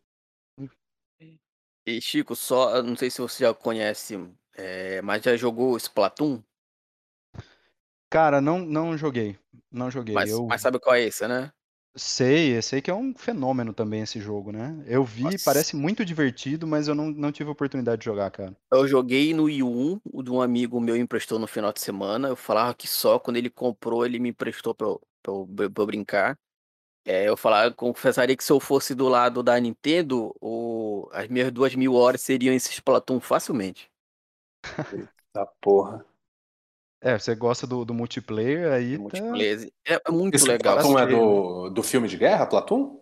E Chico, só, eu não sei se você já conhece, é, mas já jogou Splatoon? Cara, não, não joguei. Não joguei. Mas, eu mas sabe qual é esse, né? sei, eu sei que é um fenômeno também esse jogo, né? Eu vi, Nossa. parece muito divertido, mas eu não, não tive a oportunidade de jogar, cara. Eu joguei no Wii U, o de um amigo meu emprestou no final de semana. Eu falava que só quando ele comprou, ele me emprestou pra eu, pra eu, pra eu brincar. É, eu falava, eu confessaria que se eu fosse do lado da Nintendo, o, as minhas duas mil horas seriam esse Splatoon facilmente. Tá porra. É, você gosta do, do multiplayer, aí tá. multiplayer. É, é muito Esse legal. Platum é Achei, do, do filme de guerra, Platum?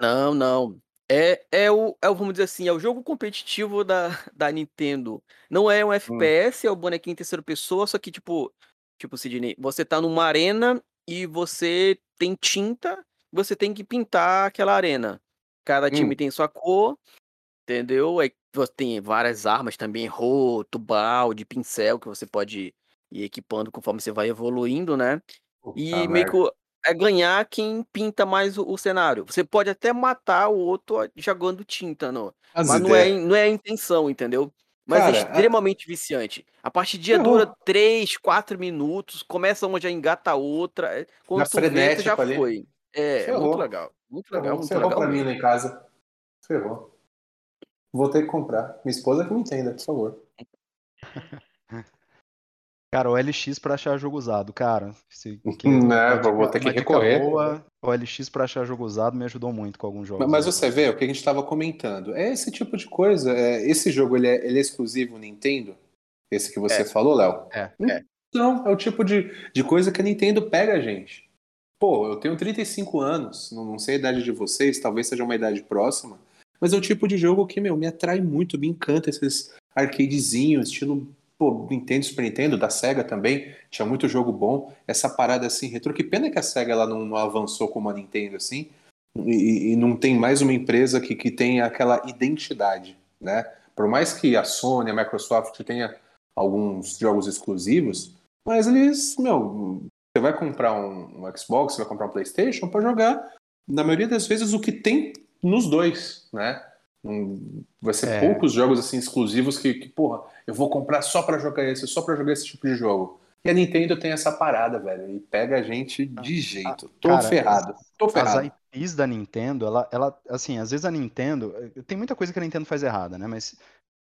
Não, não. É, é, o, é o, vamos dizer assim, é o jogo competitivo da, da Nintendo. Não é um FPS, é o bonequinho em terceira pessoa, só que, tipo, tipo, Sidney, você tá numa arena e você tem tinta, você tem que pintar aquela arena. Cada time Hum. tem sua cor, entendeu? Aí você tem várias armas também, roto, balde, pincel, que você pode ir equipando conforme você vai evoluindo, né? Puta E meio merda. que o- é ganhar quem pinta mais o, o cenário. Você pode até matar o outro jogando tinta, As mas não é, não é a intenção, entendeu? Mas Cara, é a- extremamente viciante. A Ferrou. dura 3, 4 minutos, começa uma, já engata a outra. é, Quando Já tu vê, tu já ali. foi. É, é Ferrou. muito legal. Muito legal, Ferrou, muito ferrou legal pra mim lá em casa. Ferrou. Vou ter que comprar. Minha esposa que me entenda, por favor. [laughs] Cara, o LX pra achar jogo usado, cara. Se quer Né, uma vou- vou ter que recorrer. boa, o LX pra achar jogo usado me ajudou muito com alguns jogos. Mas aí. você vê o que a gente estava comentando. É esse tipo de coisa. É, esse jogo ele é, ele é exclusivo Nintendo? Esse que você É. falou, Léo? É. É. Então, é o tipo de, de coisa que a Nintendo pega a gente. Pô, eu tenho 35 anos, não, não sei a idade de vocês, talvez seja uma idade próxima, mas é o tipo de jogo que, meu, me atrai muito, me encanta esses arcadezinhos, estilo, pô, Nintendo, Super Nintendo, da SEGA também, tinha muito jogo bom, essa parada assim, retrô, que pena que a SEGA ela não, não avançou como a Nintendo, assim, e, e não tem mais uma empresa que, que tenha aquela identidade, né? Por mais que a Sony, a Microsoft tenha alguns jogos exclusivos, mas eles, meu, você vai comprar um, um Xbox, você vai comprar um PlayStation para jogar, na maioria das vezes, o que tem nos dois, né? Vai ser É. poucos jogos assim exclusivos que, que, porra, eu vou comprar só para jogar esse, só para jogar esse tipo de jogo. E a Nintendo tem essa parada, velho, e pega a gente de jeito. Tô Cara, ferrado, tô As ferrado. IPs da Nintendo, ela, ela, assim, às vezes a Nintendo, eh, tem muita coisa que a Nintendo faz errada, né? Mas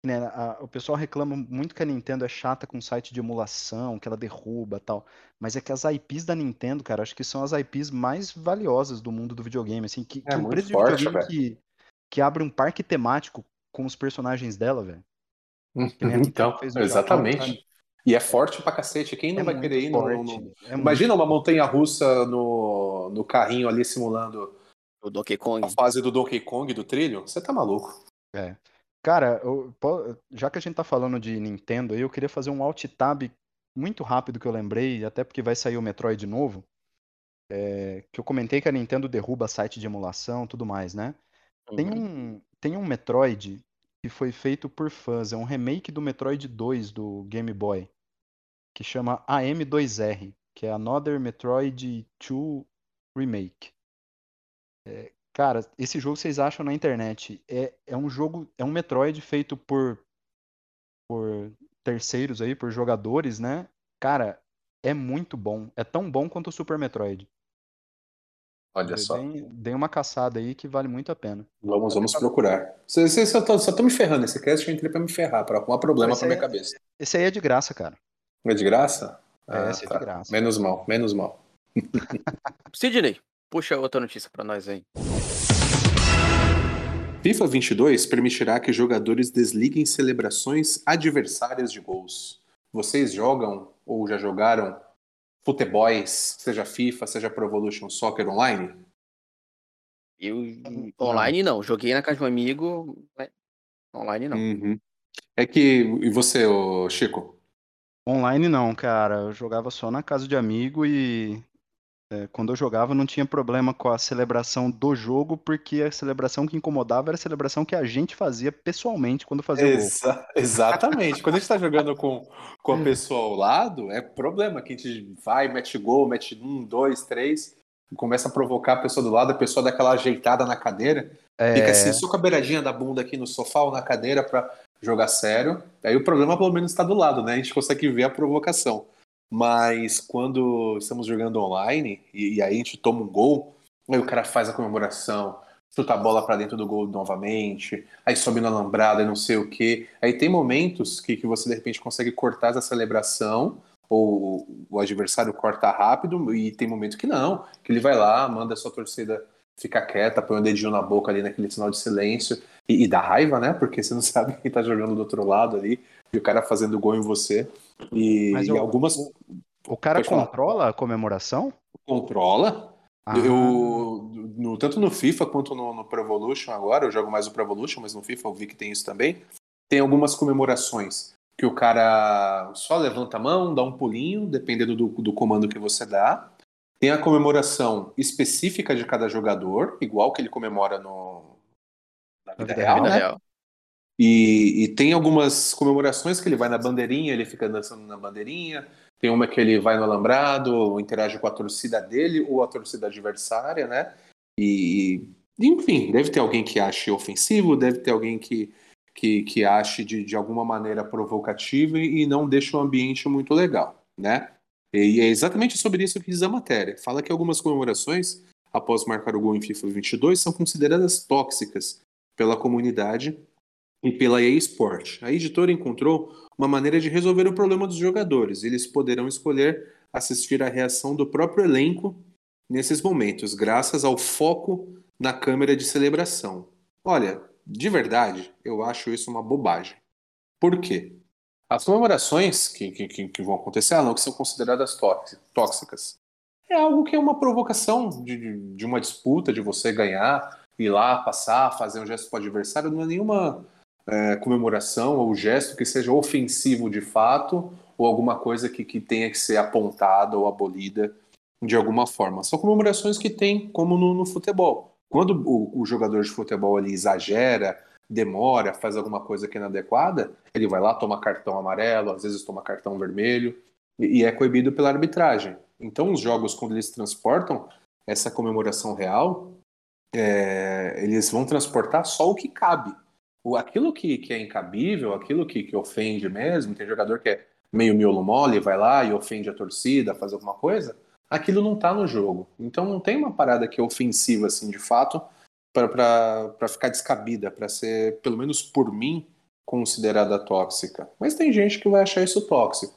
né, a- o pessoal reclama muito que a Nintendo é chata com site de emulação, que ela derruba tal. Mas é que as IPs da Nintendo, cara, acho que são as IPs mais valiosas do mundo do videogame, assim, que, É que muito empresa de forte, videogame velho. que, que abre um parque temático com os personagens dela, velho. Nintendo Então, Japão, exatamente. sabe? E é forte pra cacete. Quem não É vai querer ir no, no- é muito Imagina uma montanha russa no, no carrinho ali simulando O Donkey Kong. a fase do Donkey Kong do trilho. Você tá maluco? É. Cara, eu- já que a gente tá falando de Nintendo aí, eu queria fazer um alt tab muito rápido que eu lembrei, até porque vai sair o Metroid novo. é, que eu comentei que a Nintendo derruba site de emulação e tudo mais, né? Tem Uhum. um, tem um Metroid que foi feito por fãs, é um remake do Metroid 2 do Game Boy, que chama AM2R, que é Another Metroid 2 Remake. É, cara, esse jogo vocês acham na internet. É, é um jogo, é um Metroid feito por, por terceiros aí, por jogadores, né? Cara, é muito bom. É tão bom quanto o Super Metroid. Olha só. Dei, uma caçada aí que vale muito a pena. Vamos, vamos procurar. Cê- cê- Só tô, só tô me ferrando. Esse cast eu entrei pra me ferrar, pra arrumar problema pra minha é- cabeça. Esse aí é de graça, cara. É de graça? É, esse é de graça. Menos mal, menos mal. [laughs] [laughs] Sidney, puxa outra notícia pra nós aí. FIFA 22 permitirá que jogadores desliguem celebrações adversárias de gols. Vocês jogam ou já jogaram futeboys, seja FIFA, seja Pro Evolution Soccer Online? Eu online não, joguei na casa de um amigo, online não. Uhum. É que. E você, Chico? Online não, cara. Eu jogava só na casa de amigo e é, quando eu jogava, não tinha problema com a celebração do jogo, porque a celebração que incomodava era a celebração que a gente fazia pessoalmente quando fazia Exa o gol. Exatamente. quando a gente tá jogando com, com a pessoa ao lado, é problema que a gente vai, mete gol, mete um, dois, três, começa a provocar a pessoa do lado, a pessoa dá aquela ajeitada na cadeira, é... fica assim, só com a beiradinha da bunda aqui no sofá ou na cadeira para jogar sério. Aí o problema pelo menos está do lado, né? A gente consegue ver a provocação. Mas quando estamos jogando online e, e aí a gente toma um gol, aí o cara faz a comemoração, chuta a bola para dentro do gol novamente, aí sobe na lambrada e não sei o que. Aí tem momentos que, que você de repente consegue cortar essa celebração, ou o adversário corta rápido, e tem momento que não, que ele vai lá, manda a sua torcida ficar quieta, põe um dedinho na boca ali naquele sinal de silêncio, e, e dá raiva, né? Porque você não [laughs] sabe quem tá jogando do outro lado ali, e o cara fazendo gol em você. E, Mas e algumas. O, o cara controla a comemoração? Controla. Ah. Eu, no, tanto no FIFA quanto no, no Pro Evolution agora, eu jogo mais o Pro Evolution, mas no FIFA eu vi que tem isso também. Tem algumas comemorações que o cara só levanta a mão, dá um pulinho, dependendo do, do comando que você dá. Tem a comemoração específica de cada jogador, igual que ele comemora no, na vida, na vida real, vida né? real. E, e, tem algumas comemorações que ele vai na bandeirinha, ele fica dançando na bandeirinha. Tem uma que ele vai no alambrado, interage com a torcida dele ou a torcida adversária, né? E, enfim, deve ter alguém que ache ofensivo, deve ter alguém que, que, que ache de, de alguma maneira provocativa e não deixa o ambiente muito legal, né? E é exatamente sobre isso que diz a matéria. Fala que algumas comemorações, após marcar o gol em FIFA 22, são consideradas tóxicas pela comunidade e pela EA Sport. A editora encontrou uma maneira de resolver o problema dos jogadores. Eles poderão escolher assistir à reação do próprio elenco nesses momentos, graças ao foco na câmera de celebração. Olha, de verdade, eu acho isso uma bobagem. Por quê? As comemorações que, que, que vão acontecer, não, que são consideradas tóxicas, é algo que é uma provocação de, de uma disputa, de você ganhar, ir lá, passar, fazer um gesto para o adversário, não é nenhuma é, comemoração ou gesto que seja ofensivo de fato ou alguma coisa que, que tenha que ser apontada ou abolida de alguma forma. São comemorações que tem, como no, no futebol. Quando o, o, jogador de futebol ali exagera, demora, faz alguma coisa que é inadequada, ele vai lá, toma cartão amarelo, às vezes toma cartão vermelho, e, e é coibido pela arbitragem. Então, os jogos, quando eles transportam essa comemoração real, é, eles vão transportar só o que cabe o, aquilo que, que é incabível, aquilo que, que ofende mesmo, tem jogador que é meio miolo mole, vai lá e ofende a torcida, faz alguma coisa, aquilo não tá no jogo. Então não tem uma parada que é ofensiva, assim, de fato, para ficar descabida, para ser, pelo menos por mim, considerada tóxica. Mas tem gente que vai achar isso tóxico.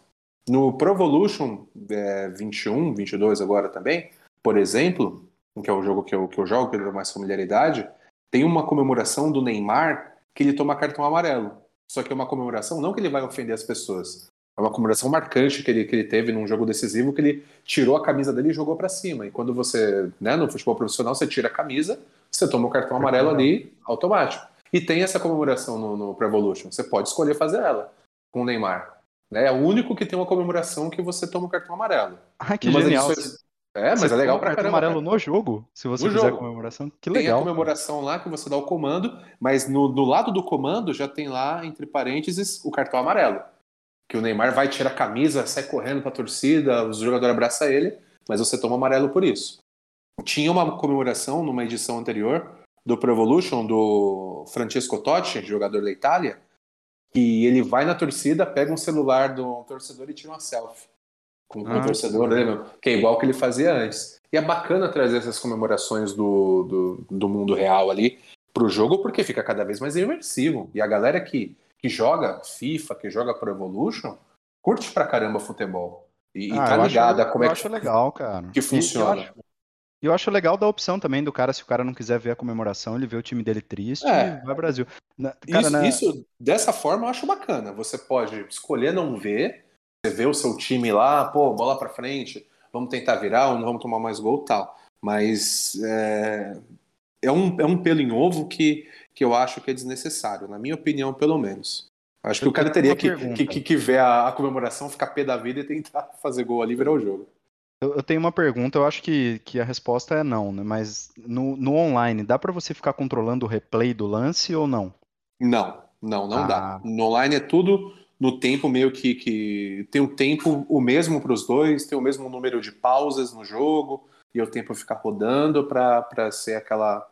No Pro Evolution é, 21, 22 agora também, por exemplo, que é o jogo que eu, que eu jogo, que eu tenho mais familiaridade, tem uma comemoração do Neymar que ele toma cartão amarelo. Só que é uma comemoração, não que ele vai ofender as pessoas. É uma comemoração marcante que ele, que ele teve num jogo decisivo, que ele tirou a camisa dele e jogou para cima. E quando você, né, no futebol profissional, você tira a camisa, você toma o cartão amarelo ali, automático. E tem essa comemoração no, no Pro Evolution. Você pode escolher fazer ela com o Neymar. Né? É o único que tem uma comemoração que você toma o cartão amarelo. Ah, que genial. Edições... É, mas você é legal pra caramba. amarelo cara. no jogo, se você no fizer jogo. a comemoração. Que legal. Tem a comemoração cara. lá que você dá o comando, mas no, no lado do comando já tem lá, entre parênteses, o cartão amarelo. Que o Neymar vai tirar a camisa, sai correndo pra torcida, os jogadores abraçam ele, mas você toma amarelo por isso. Tinha uma comemoração numa edição anterior do Pro Evolution do Francesco Totti, jogador da Itália, que ele vai na torcida, pega um celular do torcedor e tira uma selfie com, com ah, o torcedor, né, que é igual que ele fazia antes. E é bacana trazer essas comemorações do, do, do mundo real ali pro jogo, porque fica cada vez mais imersivo. E a galera que, que joga FIFA, que joga Pro Evolution, curte pra caramba futebol. E, ah, e tá ligada como é que, legal, cara. que funciona. E eu, acho, eu acho legal da opção também do cara, se o cara não quiser ver a comemoração, ele vê o time dele triste é. e vai Brasil. Cara, isso, na... isso, dessa forma, eu acho bacana. Você pode escolher não ver, você vê o seu time lá, pô, bola para frente, vamos tentar virar, ou não vamos tomar mais gol tal. Mas é, é, um, é um pelo em ovo que, que eu acho que é desnecessário, na minha opinião, pelo menos. Acho que o cara teria que, que, que, que, ver a, a, comemoração, ficar pé da vida e tentar [laughs] fazer gol ali e virar o jogo. Eu, eu tenho uma pergunta, eu acho que, que a resposta é não, né? Mas no, no online, dá pra você ficar controlando o replay do lance ou não? Não, não, não dá. Ah, No online é tudo no tempo meio que, que tem o tempo o mesmo para os dois, tem o mesmo número de pausas no jogo e o tempo ficar rodando para ser aquela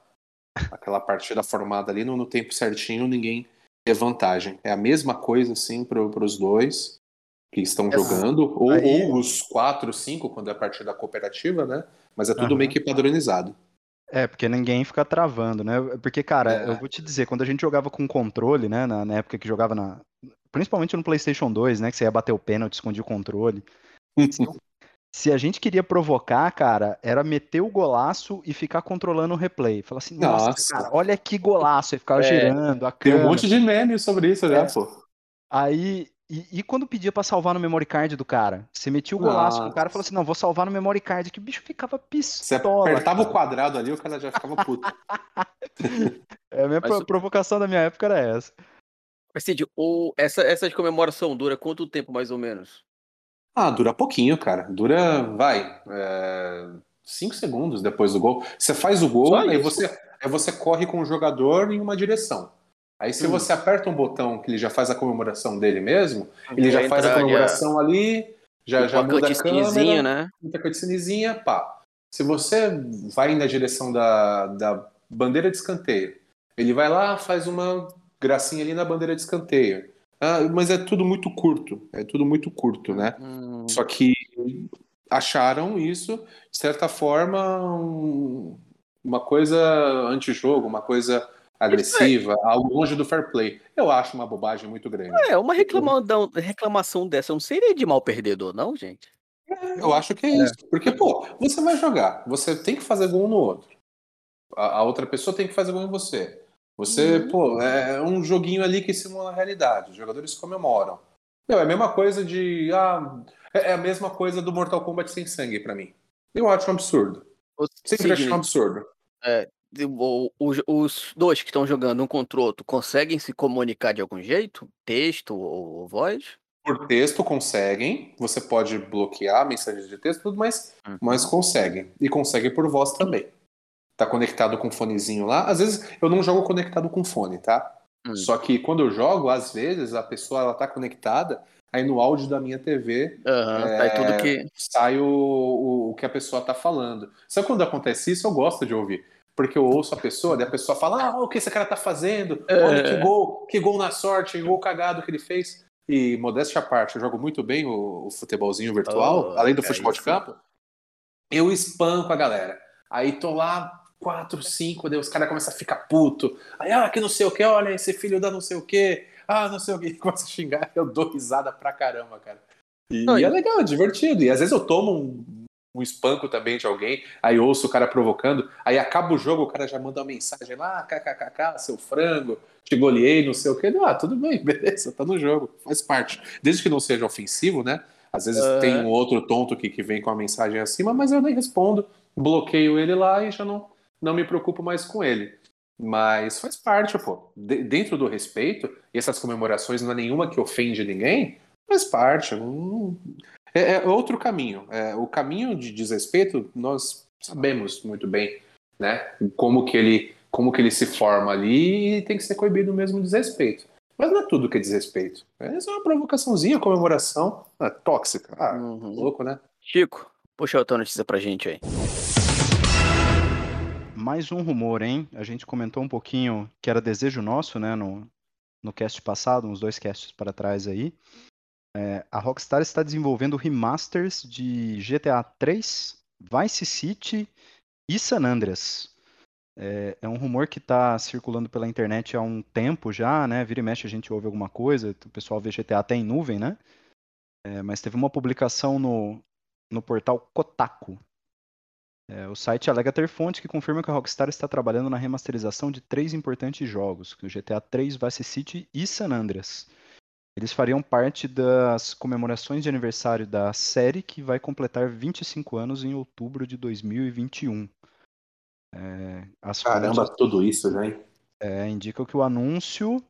aquela partida formada ali no, no tempo certinho, ninguém ter vantagem. É a mesma coisa assim para os dois que estão Essa- jogando, ou, aí- ou os quatro, cinco, quando é a partida cooperativa, né? Mas é tudo Aham. meio que padronizado. É, porque ninguém fica travando, né? Porque, cara, É. eu vou te dizer, quando a gente jogava com controle, né? Na, na época que jogava na. Principalmente no PlayStation 2, né? Que você ia bater o pênalti, escondia o controle. Se a gente queria provocar, cara, era meter o golaço e ficar controlando o replay. Falar assim, nossa, Nossa. cara, olha que golaço. Aí ficava É. girando a Tem câmera. um monte de meme sobre isso já, É. pô. Aí. E, e quando pedia pra salvar no memory card do cara? Você metia o golaço Nossa. do cara e falou assim: não, vou salvar no memory card. Que o bicho ficava Você pistola. apertava o cara. quadrado ali, o cara já ficava puto. [laughs] É, a minha Mas pro- o- provocação da minha época era essa. Mas, Cid, essa, essa de comemoração dura quanto tempo, mais ou menos? Ah, dura pouquinho, cara. Dura, vai, é, cinco segundos depois do gol. Você faz o gol, aí você, aí você corre com o jogador em uma direção. Aí se Hum. você aperta um botão que ele já faz a comemoração dele mesmo, ele Já já faz a comemoração ali, já, já muda a câmera, né? muita cutscenezinha, pá. Se você vai na direção da, da bandeira de escanteio, ele vai lá, faz uma gracinha ali na bandeira de escanteio. Ah, mas é tudo muito curto, é tudo muito curto, né? Hum, Só que acharam isso, de certa forma, um- uma coisa antijogo, uma coisa agressiva, algo longe do fair play. Eu acho uma bobagem muito grande. É, uma reclamação, reclamação dessa não seria de mal perdedor, não, gente? Eu acho que é isso. Porque, pô, você vai jogar, você tem que fazer gol no outro. A, a outra pessoa tem que fazer gol em você. Você, Uhum. pô, é um joguinho ali que simula a realidade. Os jogadores comemoram. Meu, é a mesma coisa de. Ah, é é a mesma coisa do Mortal Kombat sem sangue pra mim. Eu acho um absurdo. Ô, Sempre acho um absurdo. o- os, os dois que estão jogando um contra o outro conseguem se comunicar de algum jeito? Texto ou, ou voz? Por texto conseguem, você pode bloquear mensagens de texto, tudo, mas, Uhum. mas conseguem. E conseguem por voz também. Tá conectado com o fonezinho lá. Às vezes eu não jogo conectado com fone, tá? Hum. Só que quando eu jogo, às vezes a pessoa ela tá conectada, aí no áudio da minha TV Aham, É, tá tudo que. sai o, o, o que a pessoa tá falando. Sabe quando acontece isso? Eu gosto de ouvir. Porque eu ouço a pessoa, daí a pessoa fala: Ah, o que esse cara tá fazendo? Olha que É. gol, que gol na sorte, que gol cagado que ele fez. E modéstia à parte, eu jogo muito bem o, o futebolzinho virtual, Oh, além do aí futebol de sim. campo. Eu espanco a galera. Aí tô lá, 4, 5, daí os caras começam a ficar puto. Aí, ah, que não sei o que, olha, esse filho da não sei o que, ah, não sei o que, [laughs] começa a xingar, eu dou risada pra caramba, cara. E Não, e- é legal, é divertido. E às vezes eu tomo um, um espanco também de alguém, aí ouço o cara provocando, aí acaba o jogo, o cara já manda uma mensagem lá, kkkk, seu frango, te goleei, não sei o que. Ah, tudo bem, [laughs] beleza, tá no jogo, faz parte. Desde que não seja ofensivo, né? Às vezes tem um outro tonto que, que vem com a mensagem acima, mas eu nem respondo, bloqueio ele lá e já não, não me preocupo mais com ele. Mas faz parte, pô. De- dentro do respeito, e essas comemorações não é nenhuma que ofende ninguém, faz parte. não- É, é outro caminho. É, o caminho de desrespeito, nós sabemos muito bem, né? Como que ele, como que ele se forma ali e tem que ser coibido mesmo o desrespeito. Mas não é tudo que é desrespeito. É só uma provocaçãozinha, comemoração ah, tóxica. Ah, Uhum. louco, né? Chico, puxa outra notícia pra gente aí. Mais um rumor, hein? A gente comentou um pouquinho que era desejo nosso, né? No, no cast passado, uns dois casts para trás aí. É, a Rockstar está desenvolvendo remasters de GTA 3, Vice City e San Andreas. É, é um rumor que está circulando pela internet há um tempo já, né? Vira e mexe a gente ouve alguma coisa, o pessoal vê GTA até em nuvem, né? É, mas teve uma publicação no, no portal Kotaku. É, o site alega ter fonte que confirma que a Rockstar está trabalhando na remasterização de três importantes jogos, o GTA 3, Vice City e San Andreas. Eles fariam parte das comemorações de aniversário da série, que vai completar 25 anos em outubro de 2021. É, as Caramba, fontes tudo isso, né? é, indicam que o anúncio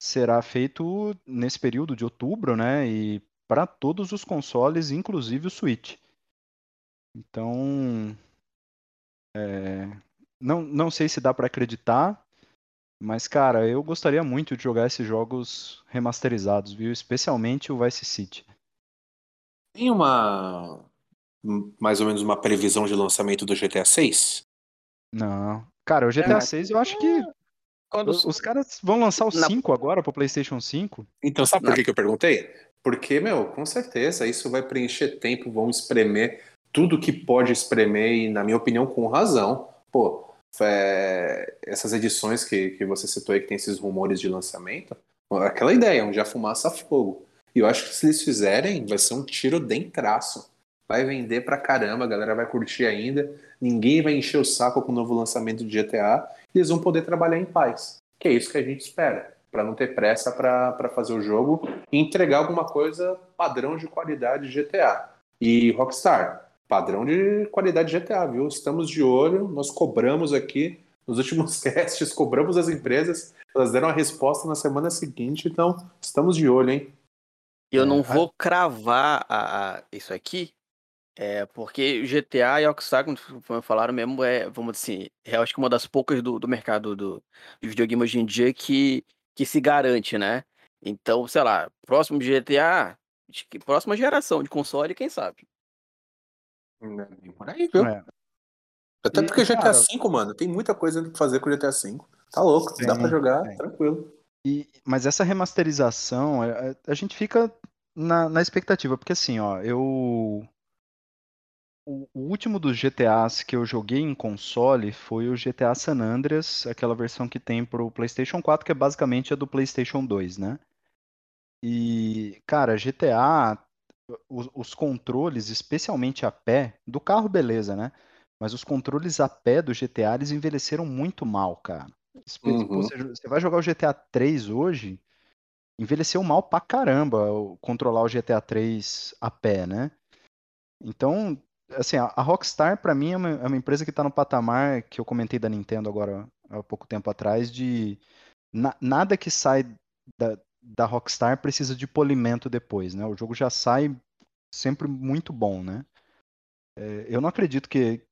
será feito nesse período de outubro, né? E para todos os consoles, inclusive o Switch. Então, é, não, não sei se dá para acreditar, mas cara, eu gostaria muito de jogar esses jogos remasterizados, viu? Especialmente o Vice City. Tem uma mais ou menos uma previsão de lançamento do GTA 6? Não. Cara, o GTA É. 6 eu acho que Quando os, os caras vão lançar o Na- 5 agora pro PlayStation 5. Então, sabe por que eu perguntei? Porque, meu, com certeza isso vai preencher tempo, vão espremer tudo que pode espremer, e, na minha opinião, com razão. Pô, é, essas edições que, que você citou aí, que tem esses rumores de lançamento, aquela ideia, onde a fumaça a fogo. E eu acho que se eles fizerem, vai ser um tiro dentraço. Vai vender pra caramba, a galera vai curtir ainda, ninguém vai encher o saco com o novo lançamento de GTA, e eles vão poder trabalhar em paz. Que é isso que a gente espera, Pra não ter pressa pra fazer o jogo e entregar alguma coisa padrão de qualidade GTA. E Rockstar, padrão de qualidade GTA, viu? Estamos de olho, nós cobramos aqui nos últimos [laughs] testes, cobramos as empresas, elas deram a resposta na semana seguinte, então estamos de olho, hein? Eu É, não a- vou cravar a- a- isso aqui, é, porque o GTA e Rockstar, como como falaram mesmo, é, vamos dizer assim, é, acho que uma das poucas do, do mercado do, de videogame hoje em dia que, que se garante, né? Então, sei lá, próximo GTA, próxima geração de console, quem sabe? É, Por aí, viu? É, Até E, porque GTA cara- V, mano, tem muita coisa pra fazer com o GTA V. Tá louco, dá pra jogar tranquilo. E, mas essa remasterização, é- é- a gente fica na, na expectativa, porque assim, ó, eu. O, o último dos GTAs que eu joguei em console foi o GTA San Andreas, aquela versão que tem pro PlayStation 4, que é basicamente a do PlayStation 2, né? E, cara, GTA, os, os controles, especialmente a pé, do carro, beleza, né? Mas os controles a pé do GTA, eles envelheceram muito mal, cara. Uhum. pô, Você, você vai jogar o GTA 3 hoje, envelheceu mal pra caramba o- controlar o GTA 3 a pé, né? Então, assim, a Rockstar pra mim é uma, é uma empresa que tá no patamar que eu comentei da Nintendo agora há pouco tempo atrás, de na- nada que sai da, da Rockstar precisa de polimento depois, né? O jogo já sai sempre muito bom, né? É, eu não acredito que, que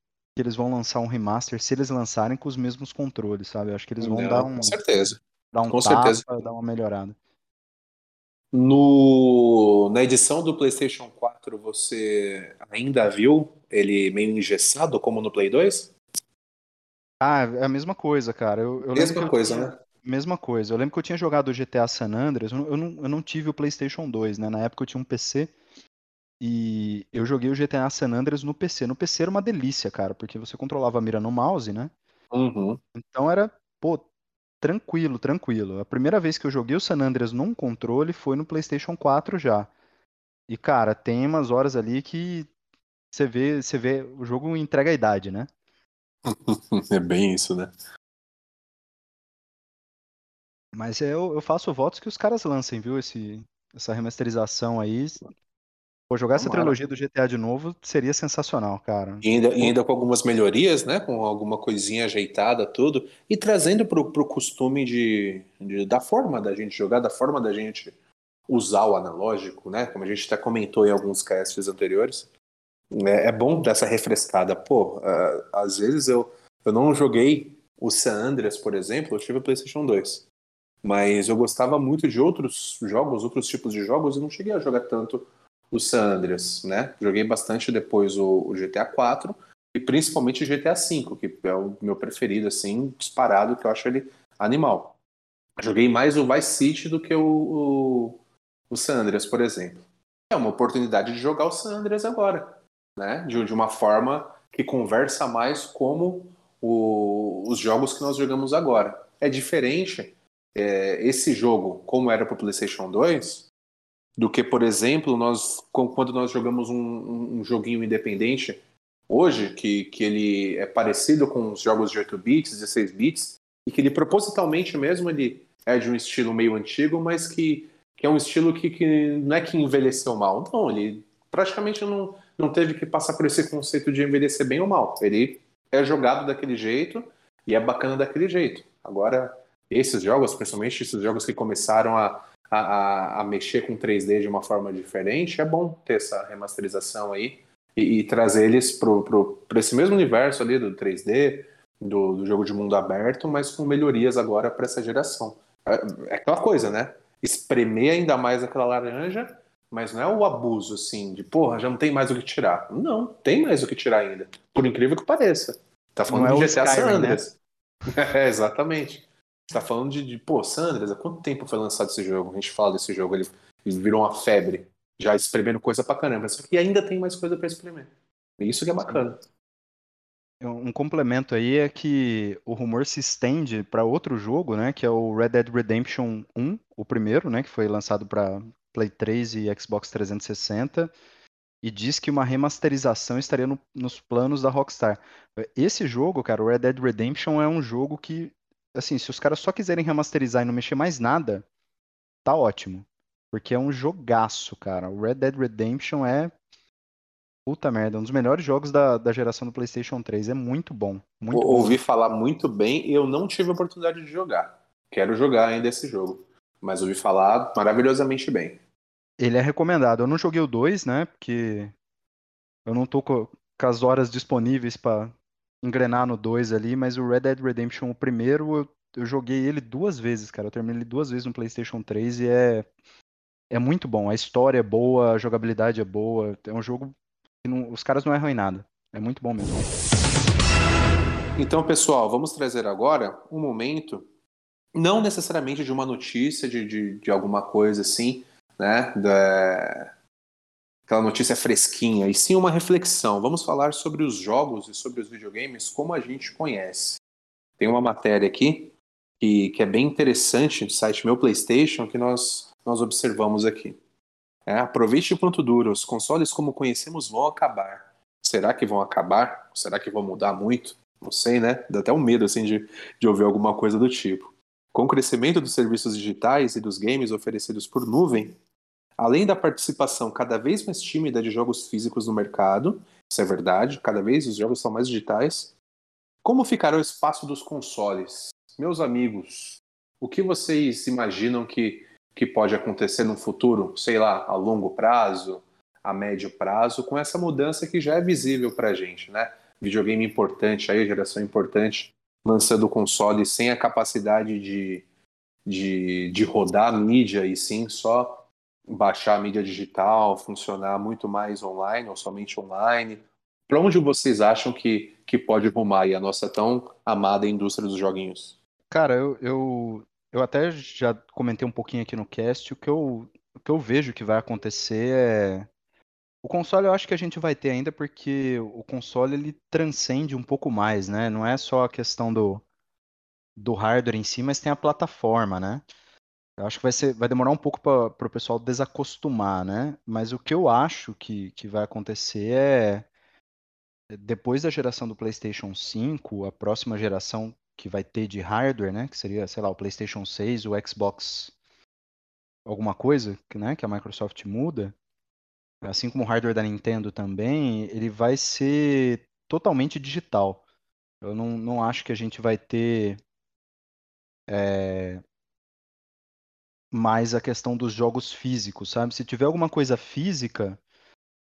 eles vão lançar um remaster se eles lançarem com os mesmos controles, sabe? Eu acho que eles vão Não, dar um, Com certeza. dar um com tapa, certeza. dar uma melhorada. No, na edição do PlayStation 4, você ainda viu ele meio engessado, como no Play 2? Ah, é a mesma coisa, cara. Eu, eu Mesma eu coisa, tinha- né? Mesma coisa. Eu lembro que eu tinha jogado o GTA San Andreas. Eu, não- eu não, tive o PlayStation 2, né? Na época eu tinha um PC. E eu joguei o GTA San Andreas no PC. No PC era uma delícia, cara, porque você controlava a mira no mouse, né? Uhum. Então era, pô, tranquilo, tranquilo. A primeira vez que eu joguei o San Andreas num controle foi no PlayStation 4 já. E, cara, tem umas horas ali que você vê, você vê, o jogo entrega a idade, né? [laughs] É bem isso, né? Mas eu, eu faço votos que os caras lancem, viu? Esse, essa remasterização aí. Pô, jogar essa trilogia do GTA de novo seria sensacional, cara. E ainda, e ainda com algumas melhorias, né? Com alguma coisinha ajeitada, tudo. E trazendo pro, pro costume de, de- da forma da gente jogar, da forma da gente usar o analógico, né? Como a gente até comentou em alguns casts anteriores. É, é bom dessa refrescada. Pô, ah, às vezes eu, eu não joguei o San Andreas, por exemplo, eu tive o PlayStation 2. Mas eu gostava muito de outros jogos, outros tipos de jogos, e não cheguei a jogar tanto o San Andreas, né? Joguei bastante depois o, o GTA 4 e principalmente o GTA 5, que é o meu preferido, assim, disparado, que eu acho ele animal. Joguei mais o Vice City do que o, o, o San Andreas, por exemplo. É uma oportunidade de jogar o San Andreas agora, né? De, de uma forma que conversa mais como o- os jogos que nós jogamos agora. É diferente é, esse jogo, como era para o PlayStation 2, do que, por exemplo, nós quando nós jogamos um- um joguinho independente hoje, que, que ele é parecido com os jogos de 8 bits, 16 bits, e que ele propositalmente mesmo ele é de um estilo meio antigo, mas que, que é um estilo que, que não é que envelheceu mal, não, ele praticamente não, não teve que passar por esse conceito de envelhecer bem ou mal. Ele é jogado daquele jeito e é bacana daquele jeito. Agora, esses jogos, principalmente esses jogos que começaram a, a, a- mexer com 3D de uma forma diferente, é bom ter essa remasterização aí. e, e trazer eles para esse mesmo universo ali do 3D, do, do, jogo de mundo aberto, mas com melhorias agora para essa geração. É, é, aquela coisa, né? Espremer ainda mais aquela laranja, mas não é o abuso assim de porra, já não tem mais o que tirar. Não, tem mais o que tirar ainda. Por incrível que pareça. Tá falando não de é GTA San né? Andreas. Né? [laughs] é, exatamente. Tá falando de, de, pô, San Andreas, há quanto tempo foi lançado esse jogo? A gente fala desse jogo, ele, ele virou uma febre já espremendo coisa pra caramba. Só que ainda tem mais coisa para espremer. E isso que é bacana. Um complemento aí é que o rumor se estende para outro jogo, né, que é o Red Dead Redemption 1, o primeiro, né, que foi lançado para Play 3 e Xbox 360, e diz que uma remasterização estaria no, nos planos da Rockstar. Esse jogo, cara, o Red Dead Redemption é um jogo que, assim, se os caras só quiserem remasterizar e não mexer mais nada, tá ótimo. Porque é um jogaço, cara. O Red Dead Redemption é. Puta merda, um dos melhores jogos da, da geração do PlayStation 3. É muito bom. Muito Ouvi bom. falar muito bem e eu não tive a oportunidade de jogar. Quero jogar ainda esse jogo. Mas ouvi falar maravilhosamente bem. Ele é recomendado. Eu não joguei o 2, né? Porque eu não tô com, com as horas disponíveis para engrenar no 2 ali, mas o Red Dead Redemption, o primeiro, eu, eu joguei ele duas vezes, cara. Eu terminei ele duas vezes no PlayStation 3 e é é muito bom. A história é boa, a jogabilidade é boa. É um jogo que não, os caras não erram em nada. É muito bom mesmo. Então, pessoal, vamos trazer agora um momento, não necessariamente de uma notícia, de, de, de alguma coisa assim, né? Da... Aquela notícia fresquinha, e sim uma reflexão. Vamos falar sobre os jogos e sobre os videogames como a gente conhece. Tem uma matéria aqui que, que é bem interessante, do site Meu PlayStation, que nós nós observamos aqui. É, aproveite quanto dura, os consoles como conhecemos vão acabar. Será que vão acabar? Será que vão mudar muito? Não sei, né? Dá até um medo assim de, de ouvir alguma coisa do tipo. Com o crescimento dos serviços digitais e dos games oferecidos por nuvem, além da participação cada vez mais tímida de jogos físicos no mercado, isso é verdade, cada vez os jogos são mais digitais, como ficará o espaço dos consoles? Meus amigos, o que vocês imaginam que que pode acontecer no futuro, sei lá, a longo prazo, a médio prazo, com essa mudança que já é visível para a gente, né? Videogame importante, aí, geração importante, lançando console sem a capacidade de, de, de rodar mídia e sim só baixar a mídia digital, funcionar muito mais online ou somente online. Para onde vocês acham que, que pode rumar a nossa tão amada indústria dos joguinhos? Cara, eu, eu eu até já comentei um pouquinho aqui no cast, o que eu, o que eu vejo que vai acontecer é. O console eu acho que a gente vai ter ainda porque o console ele transcende um pouco mais, né? Não é só a questão do, do hardware em si, mas tem a plataforma, né? Eu acho que vai, ser, vai demorar um pouco para o pessoal desacostumar, né? Mas o que eu acho que, que vai acontecer é. Depois da geração do PlayStation 5, a próxima geração que vai ter de hardware, né? Que seria, sei lá, o PlayStation 6, o Xbox alguma coisa, né? Que a Microsoft muda. Assim como o hardware da Nintendo também, ele vai ser totalmente digital. Eu não, não acho que a gente vai ter é, mais a questão dos jogos físicos, sabe? Se tiver alguma coisa física,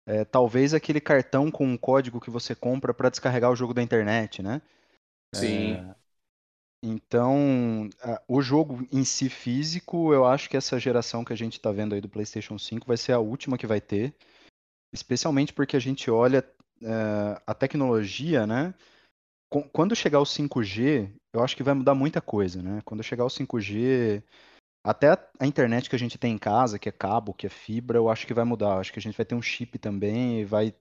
é, talvez aquele cartão com um código que você compra para descarregar o jogo da internet, né? Sim. É, então, o jogo em si físico, eu acho que essa geração que a gente está vendo aí do PlayStation 5 vai ser a última que vai ter, especialmente porque a gente olha é, a tecnologia, né? Quando chegar o 5G, eu acho que vai mudar muita coisa, né? Quando chegar o 5G, até a internet que a gente tem em casa, que é cabo, que é fibra, eu acho que vai mudar. Eu acho que a gente vai ter um chip também e vai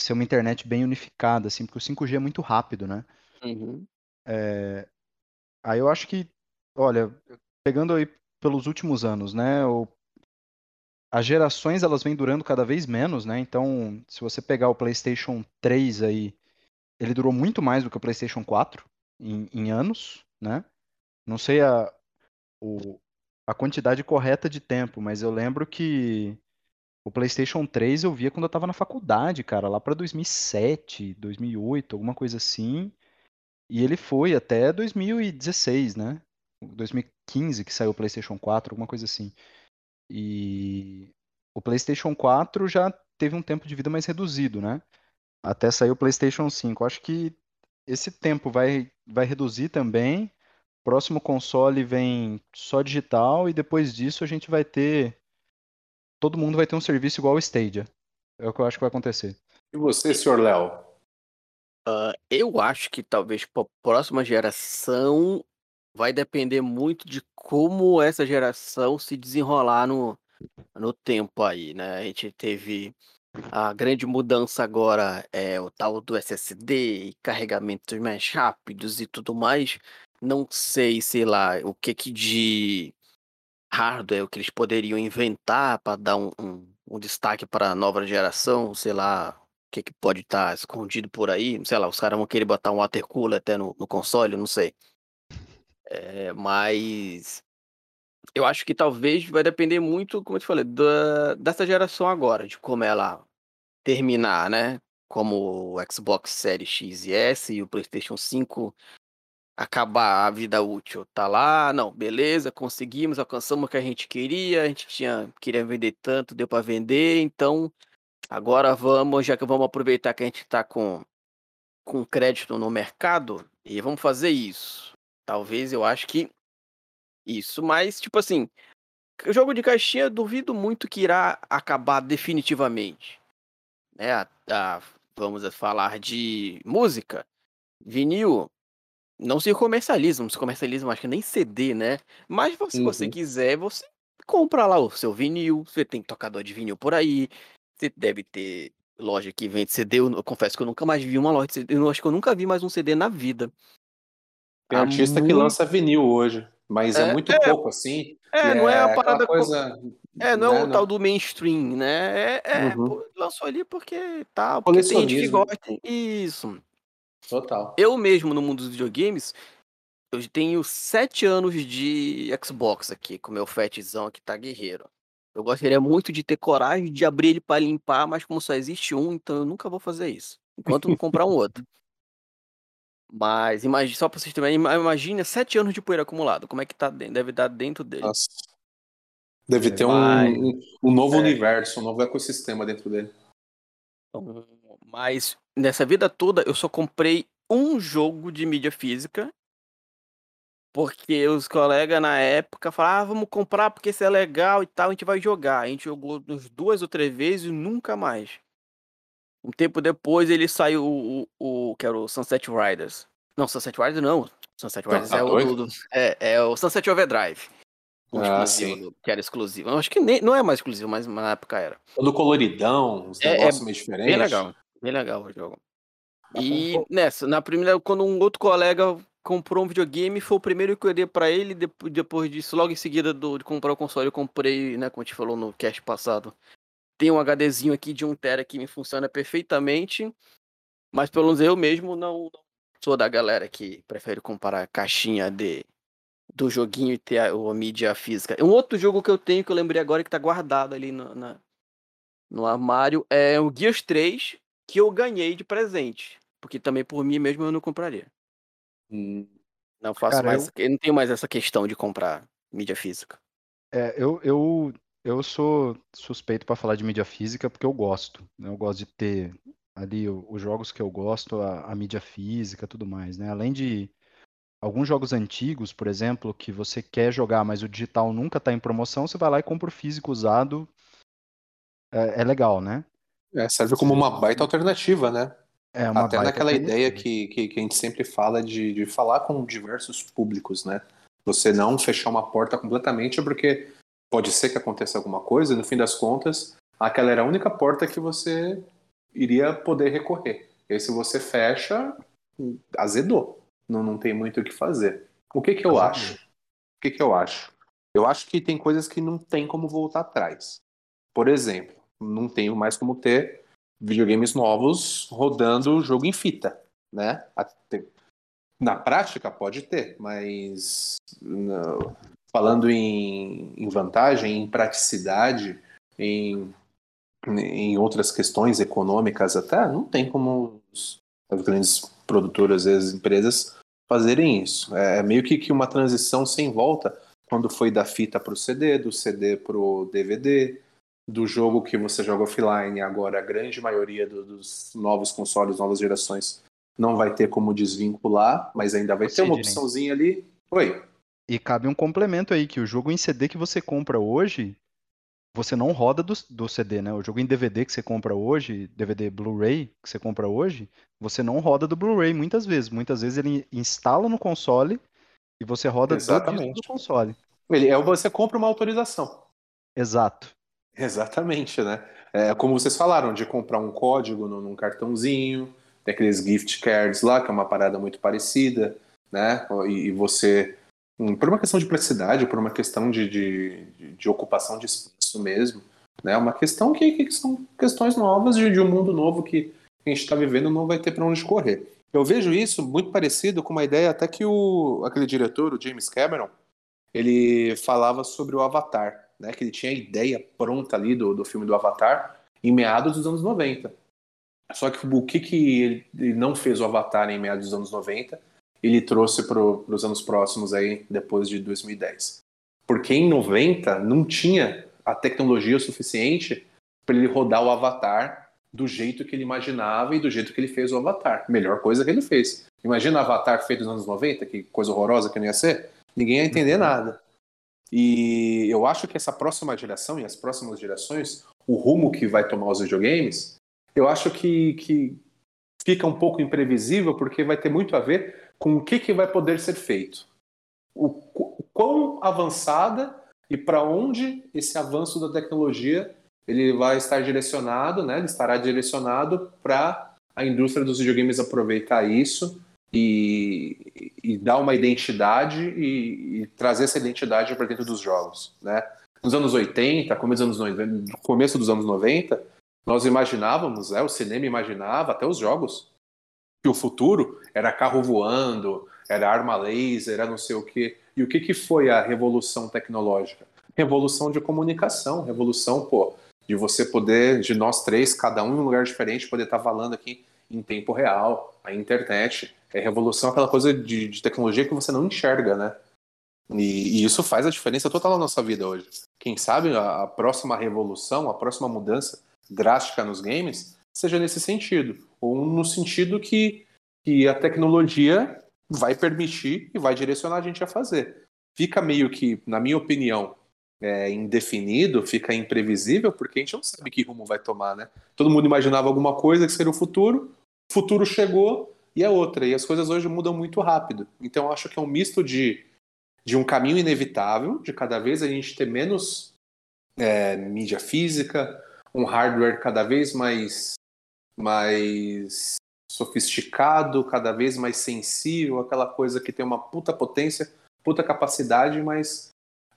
ser uma internet bem unificada, assim, porque o 5G é muito rápido, né? Uhum. É, Aí eu acho que, olha, pegando aí pelos últimos anos, né, o, as gerações elas vêm durando cada vez menos, né? Então, se você pegar o PlayStation 3 aí, ele durou muito mais do que o PlayStation 4 em, em anos, né? Não sei a, o, a quantidade correta de tempo, mas eu lembro que o PlayStation 3 eu via quando eu tava na faculdade, cara, lá para 2007, 2008, alguma coisa assim. E ele foi até 2016, né? 2015 que saiu o PlayStation 4, alguma coisa assim. E o PlayStation 4 já teve um tempo de vida mais reduzido, né? Até sair o PlayStation 5. Acho que esse tempo vai, vai reduzir também. Próximo console vem só digital e depois disso a gente vai ter. Todo mundo vai ter um serviço igual o Stadia. É o que eu acho que vai acontecer. E você, senhor Léo? Uh, eu acho que talvez para a próxima geração vai depender muito de como essa geração se desenrolar no, no tempo aí, né? A gente teve a grande mudança agora é o tal do SSD e carregamentos mais rápidos e tudo mais. Não sei, sei lá, o que que de hardware que eles poderiam inventar para dar um, um, um destaque para a nova geração, sei lá, o que que pode estar tá escondido por aí, sei lá, os caras vão querer botar um water cooler até no, no console, não sei. É, mas eu acho que talvez vai depender muito, como eu te falei, da, dessa geração agora, de como ela terminar, né? Como o Xbox Series X e S e o PlayStation 5 acabar a vida útil. Tá lá, não, beleza, conseguimos, alcançamos o que a gente queria, a gente tinha, queria vender tanto, deu para vender, então agora vamos, já que vamos aproveitar que a gente tá com, com crédito no mercado e vamos fazer isso. Talvez eu acho que isso, mas, tipo assim, o jogo de caixinha duvido muito que irá acabar definitivamente. Né? A, a, vamos falar de música. Vinil não se comercializa, não se comercializa, acho que nem CD, né? Mas se uhum. você quiser, você compra lá o seu vinil. Você tem tocador de vinil por aí. Você deve ter loja que vende CD. Eu, eu confesso que eu nunca mais vi uma loja de CD. Eu acho que eu nunca vi mais um CD na vida. Tem artista muito... que lança vinil hoje. Mas é, é muito é, pouco, assim. É, não é a parada. Coisa, é, não é né, o tal do mainstream, né? É, é uhum. lançou ali porque tá. Porque tem gente que gosta. Isso. Total. Eu mesmo, no mundo dos videogames, eu tenho sete anos de Xbox aqui, com meu fatzão que tá guerreiro. Eu gostaria muito de ter coragem de abrir ele para limpar, mas como só existe um, então eu nunca vou fazer isso. Enquanto não comprar um [laughs] outro. Mas imagine, só pra vocês terem imagine sete anos de poeira acumulado. Como é que tá dentro? Deve estar dentro dele. Nossa. Deve ter Mas, um, um, novo é. universo, um novo ecossistema dentro dele. Então, mas nessa vida toda eu só comprei um jogo de mídia física. Porque os colegas na época falaram, ah, vamos comprar porque isso é legal e tal, a gente vai jogar. A gente jogou uns duas ou três vezes e nunca mais. Um tempo depois ele saiu o, o, o que era o Sunset Riders. Não, Sunset Riders não. Sunset Riders tá é, o do, é, é, o Sunset Overdrive. O ah. Que era exclusivo. Eu acho que nem, não é mais exclusivo, mas na época era. Todo coloridão, os é, negócios é meio diferentes. Bem legal, bem legal o jogo. Tá e nessa, na primeira, quando um outro colega comprou um videogame, foi o primeiro que eu dei pra ele. Depois disso, logo em seguida do, de comprar o console, eu comprei, né, como a gente falou no cast passado, tem um HDzinho aqui de 1 tera que me funciona perfeitamente, mas pelo menos eu mesmo não, sou da galera que prefere comprar a caixinha de do joguinho e ter a, a, mídia física. Um outro jogo que eu tenho que eu lembrei agora que tá guardado ali no, na, no armário é o Gears 3 que eu ganhei de presente, porque também por mim mesmo eu não compraria. Hum. Não faço Cara, mais, eu... eu não tenho mais essa questão de comprar mídia física. É, eu, eu eu sou suspeito para falar de mídia física porque eu gosto. Né? Eu gosto de ter ali os jogos que eu gosto, a, a mídia física, tudo mais, né? Além de alguns jogos antigos, por exemplo, que você quer jogar, mas o digital nunca está em promoção, você vai lá e compra o físico usado. É, é legal, né? É, serve como uma baita alternativa, né? É uma Até naquela ideia que, que, que, a gente sempre fala de, de falar com diversos públicos, né? Você não fechar uma porta completamente, porque pode ser que aconteça alguma coisa, e no fim das contas, aquela era a única porta que você iria poder recorrer. E se você fecha, azedou. Não, não tem muito o que fazer. O que, que eu azedou. acho? O que, que eu acho? Eu acho que tem coisas que não tem como voltar atrás. Por exemplo, não tenho mais como ter videogames novos rodando o jogo em fita, né? Na prática pode ter, mas não, falando em, em vantagem, em praticidade, em, em outras questões econômicas até, não tem como os, as grandes produtoras e as empresas fazerem isso. É, é meio que, que uma transição sem volta quando foi da fita para o CD, do CD para o DVD. Do jogo que você joga offline. Agora, a grande maioria do, dos novos consoles, novas gerações, não vai ter como desvincular, mas ainda vai ter uma opçãozinha ali. Oi. E cabe um complemento aí, que o jogo em CD que você compra hoje, você não roda do, do CD, né? O jogo em DVD que você compra hoje, DVD Blu-ray que você compra hoje, você não roda do Blu-ray muitas vezes. Muitas vezes ele instala no console e você roda Exatamente. do console. Ele é você compra uma autorização. Exato. Exatamente, né? É como vocês falaram, de comprar um código num cartãozinho, tem aqueles gift cards lá, que é uma parada muito parecida, né? E, e você Hum, por uma questão de praticidade, por uma questão de, de, de ocupação de espaço mesmo, né? Uma questão que, que são questões novas de, de, um mundo novo que a gente está vivendo não vai ter para onde correr. Eu vejo isso muito parecido com uma ideia até que o aquele diretor, o James Cameron, ele falava sobre o Avatar, né? Que ele tinha a ideia pronta ali do, do filme do Avatar em meados dos anos 90. Só que o que que ele não fez o Avatar em meados dos anos 90 ele trouxe para os anos próximos aí, depois de 2010. Porque em 90 não tinha a tecnologia suficiente para ele rodar o Avatar do jeito que ele imaginava e do jeito que ele fez o Avatar. Melhor coisa que ele fez. Imagina Avatar feito nos anos 90, que coisa horrorosa que não ia ser. Ninguém ia entender nada. E eu acho que essa próxima geração e as próximas gerações, o rumo que vai tomar os videogames, eu acho que, que fica um pouco imprevisível, porque vai ter muito a ver com o que, que vai poder ser feito. O, o quão avançada e para onde esse avanço da tecnologia ele vai estar direcionado, né? Ele estará direcionado para a indústria dos videogames aproveitar isso e, e dar uma identidade e, e trazer essa identidade para dentro dos jogos, né? Nos anos 80, começo dos anos 90, começo dos anos 90, nós imaginávamos, né, o cinema imaginava, até os jogos, que o futuro era carro voando, era arma laser, era não sei o quê. E o que, que foi a revolução tecnológica? Revolução de comunicação, revolução, pô, de você poder, de nós três, cada um em um lugar diferente, poder estar tá falando aqui em tempo real, a internet. É revolução aquela coisa de, de tecnologia que você não enxerga, né? E, e, isso faz a diferença total na nossa vida hoje. Quem sabe a, a próxima revolução, a próxima mudança drástica nos games seja nesse sentido ou no sentido que, que a tecnologia vai permitir e vai direcionar a gente a fazer. Fica meio que, na minha opinião, é, indefinido, fica imprevisível, porque a gente não sabe que rumo vai tomar, né? Todo mundo imaginava alguma coisa que seria o futuro, o futuro chegou e é outra, e as coisas hoje mudam muito rápido. Então, acho que é um misto de, de um caminho inevitável, de cada vez a gente ter menos é, mídia física, um hardware cada vez mais mais sofisticado, cada vez mais sensível, aquela coisa que tem uma puta potência, puta capacidade, mas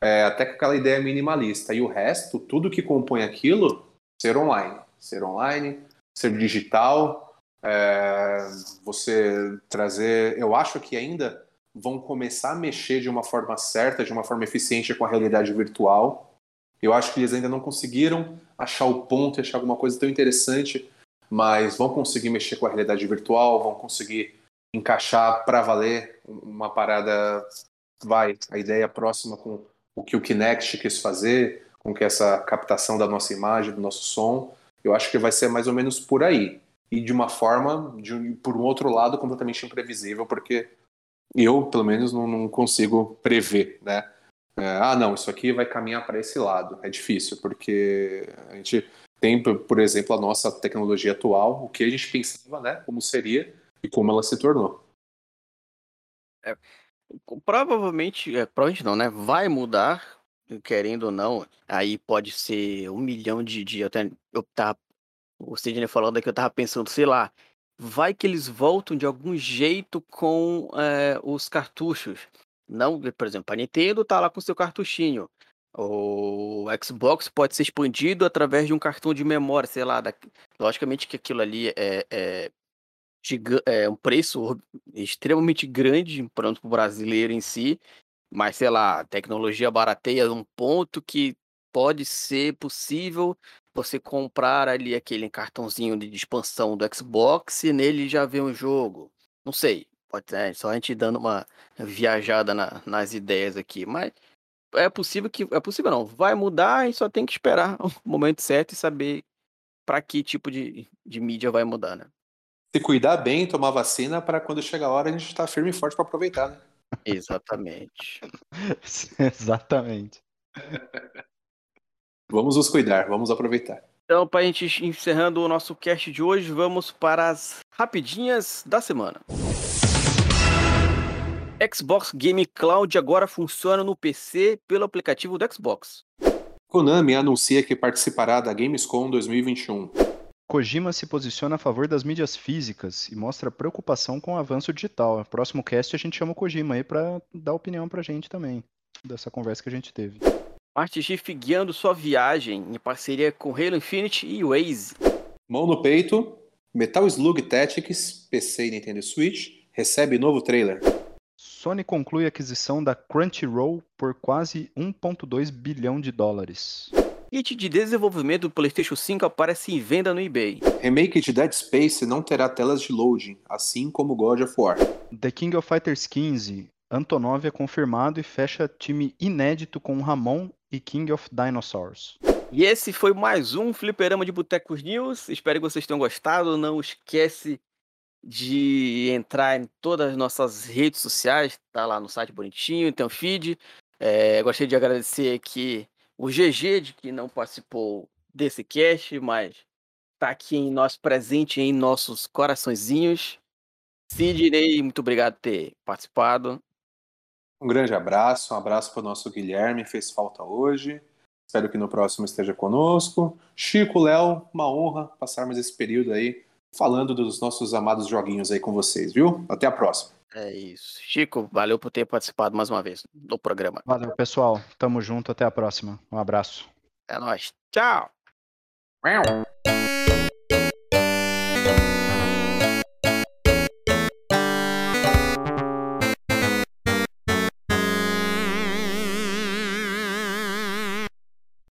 é, até com aquela ideia minimalista. E o resto, tudo que compõe aquilo, ser online. Ser online, ser digital, é, você trazer. Eu acho que ainda vão começar a mexer de uma forma certa, de uma forma eficiente com a realidade virtual. Eu acho que eles ainda não conseguiram achar o ponto, achar alguma coisa tão interessante mas vão conseguir mexer com a realidade virtual, vão conseguir encaixar para valer uma parada, vai, a ideia próxima com o que o Kinect quis fazer, com que essa captação da nossa imagem, do nosso som, eu acho que vai ser mais ou menos por aí. E de uma forma, de, por um outro lado, completamente imprevisível, porque eu, pelo menos, não, não consigo prever, né? É, ah, não, isso aqui vai caminhar para esse lado. É difícil, porque a gente tem, por exemplo, a nossa tecnologia atual, o que a gente pensava, né, como seria e como ela se tornou. É, provavelmente, é, provavelmente não, né? Vai mudar, querendo ou não. Aí pode ser um milhão de. de eu, tenho, eu tava, o Sidney falando que eu tava pensando, sei lá, vai que eles voltam de algum jeito com é, os cartuchos. Não, por exemplo, a Nintendo tá lá com seu cartuchinho. O Xbox pode ser expandido através de um cartão de memória, sei lá. Da... Logicamente que aquilo ali é, é, é um preço extremamente grande para o brasileiro em si, mas sei lá, tecnologia barateia um ponto que pode ser possível você comprar ali aquele cartãozinho de expansão do Xbox e nele já vê um jogo. Não sei, pode ser, só a gente dando uma viajada na, nas ideias aqui, mas é possível que. É possível não. Vai mudar e só tem que esperar [laughs] o momento certo e saber para que tipo de, de mídia vai mudar, né? Se cuidar bem, tomar vacina para quando chegar a hora a gente estar tá firme e forte para aproveitar, né? Exatamente. [laughs] Exatamente. [laughs] vamos nos cuidar, vamos aproveitar. Então, para a gente encerrando o nosso cast de hoje, vamos para as rapidinhas da semana. Xbox Game Cloud agora funciona no PC pelo aplicativo do Xbox. Konami anuncia que participará da Gamescom 2021. Kojima se posiciona a favor das mídias físicas e mostra preocupação com o avanço digital. No próximo cast a gente chama o Kojima aí para dar opinião pra gente também, dessa conversa que a gente teve. Martin Schiff guiando sua viagem em parceria com Halo Infinite e Waze. Mão no peito, Metal Slug Tactics, PC e Nintendo Switch, recebe novo trailer. Sony conclui a aquisição da Crunchyroll por quase 1,2 bilhão de dólares. Kit de desenvolvimento do PlayStation 5 aparece em venda no eBay. Remake de Dead Space não terá telas de loading, assim como God of War. The King of Fighters 15. Antonov é confirmado e fecha time inédito com Ramon e King of Dinosaurs. E esse foi mais um Fliperama de Botecos News. Espero que vocês tenham gostado. Não esquece de entrar em todas as nossas redes sociais. Tá lá no site bonitinho, tem o feed. É, gostaria de agradecer aqui o GG de que não participou desse cast, mas está aqui em nosso presente em nossos coraçõezinhos. Sidney, muito obrigado por ter participado. Um grande abraço, um abraço para o nosso Guilherme, fez falta hoje. Espero que no próximo esteja conosco. Chico, Léo, uma honra passarmos esse período aí falando dos nossos amados joguinhos aí com vocês, viu? Até a próxima. É isso. Chico, valeu por ter participado mais uma vez do programa. Valeu, pessoal. Tamo junto. Até a próxima. Um abraço. É nóis. Tchau.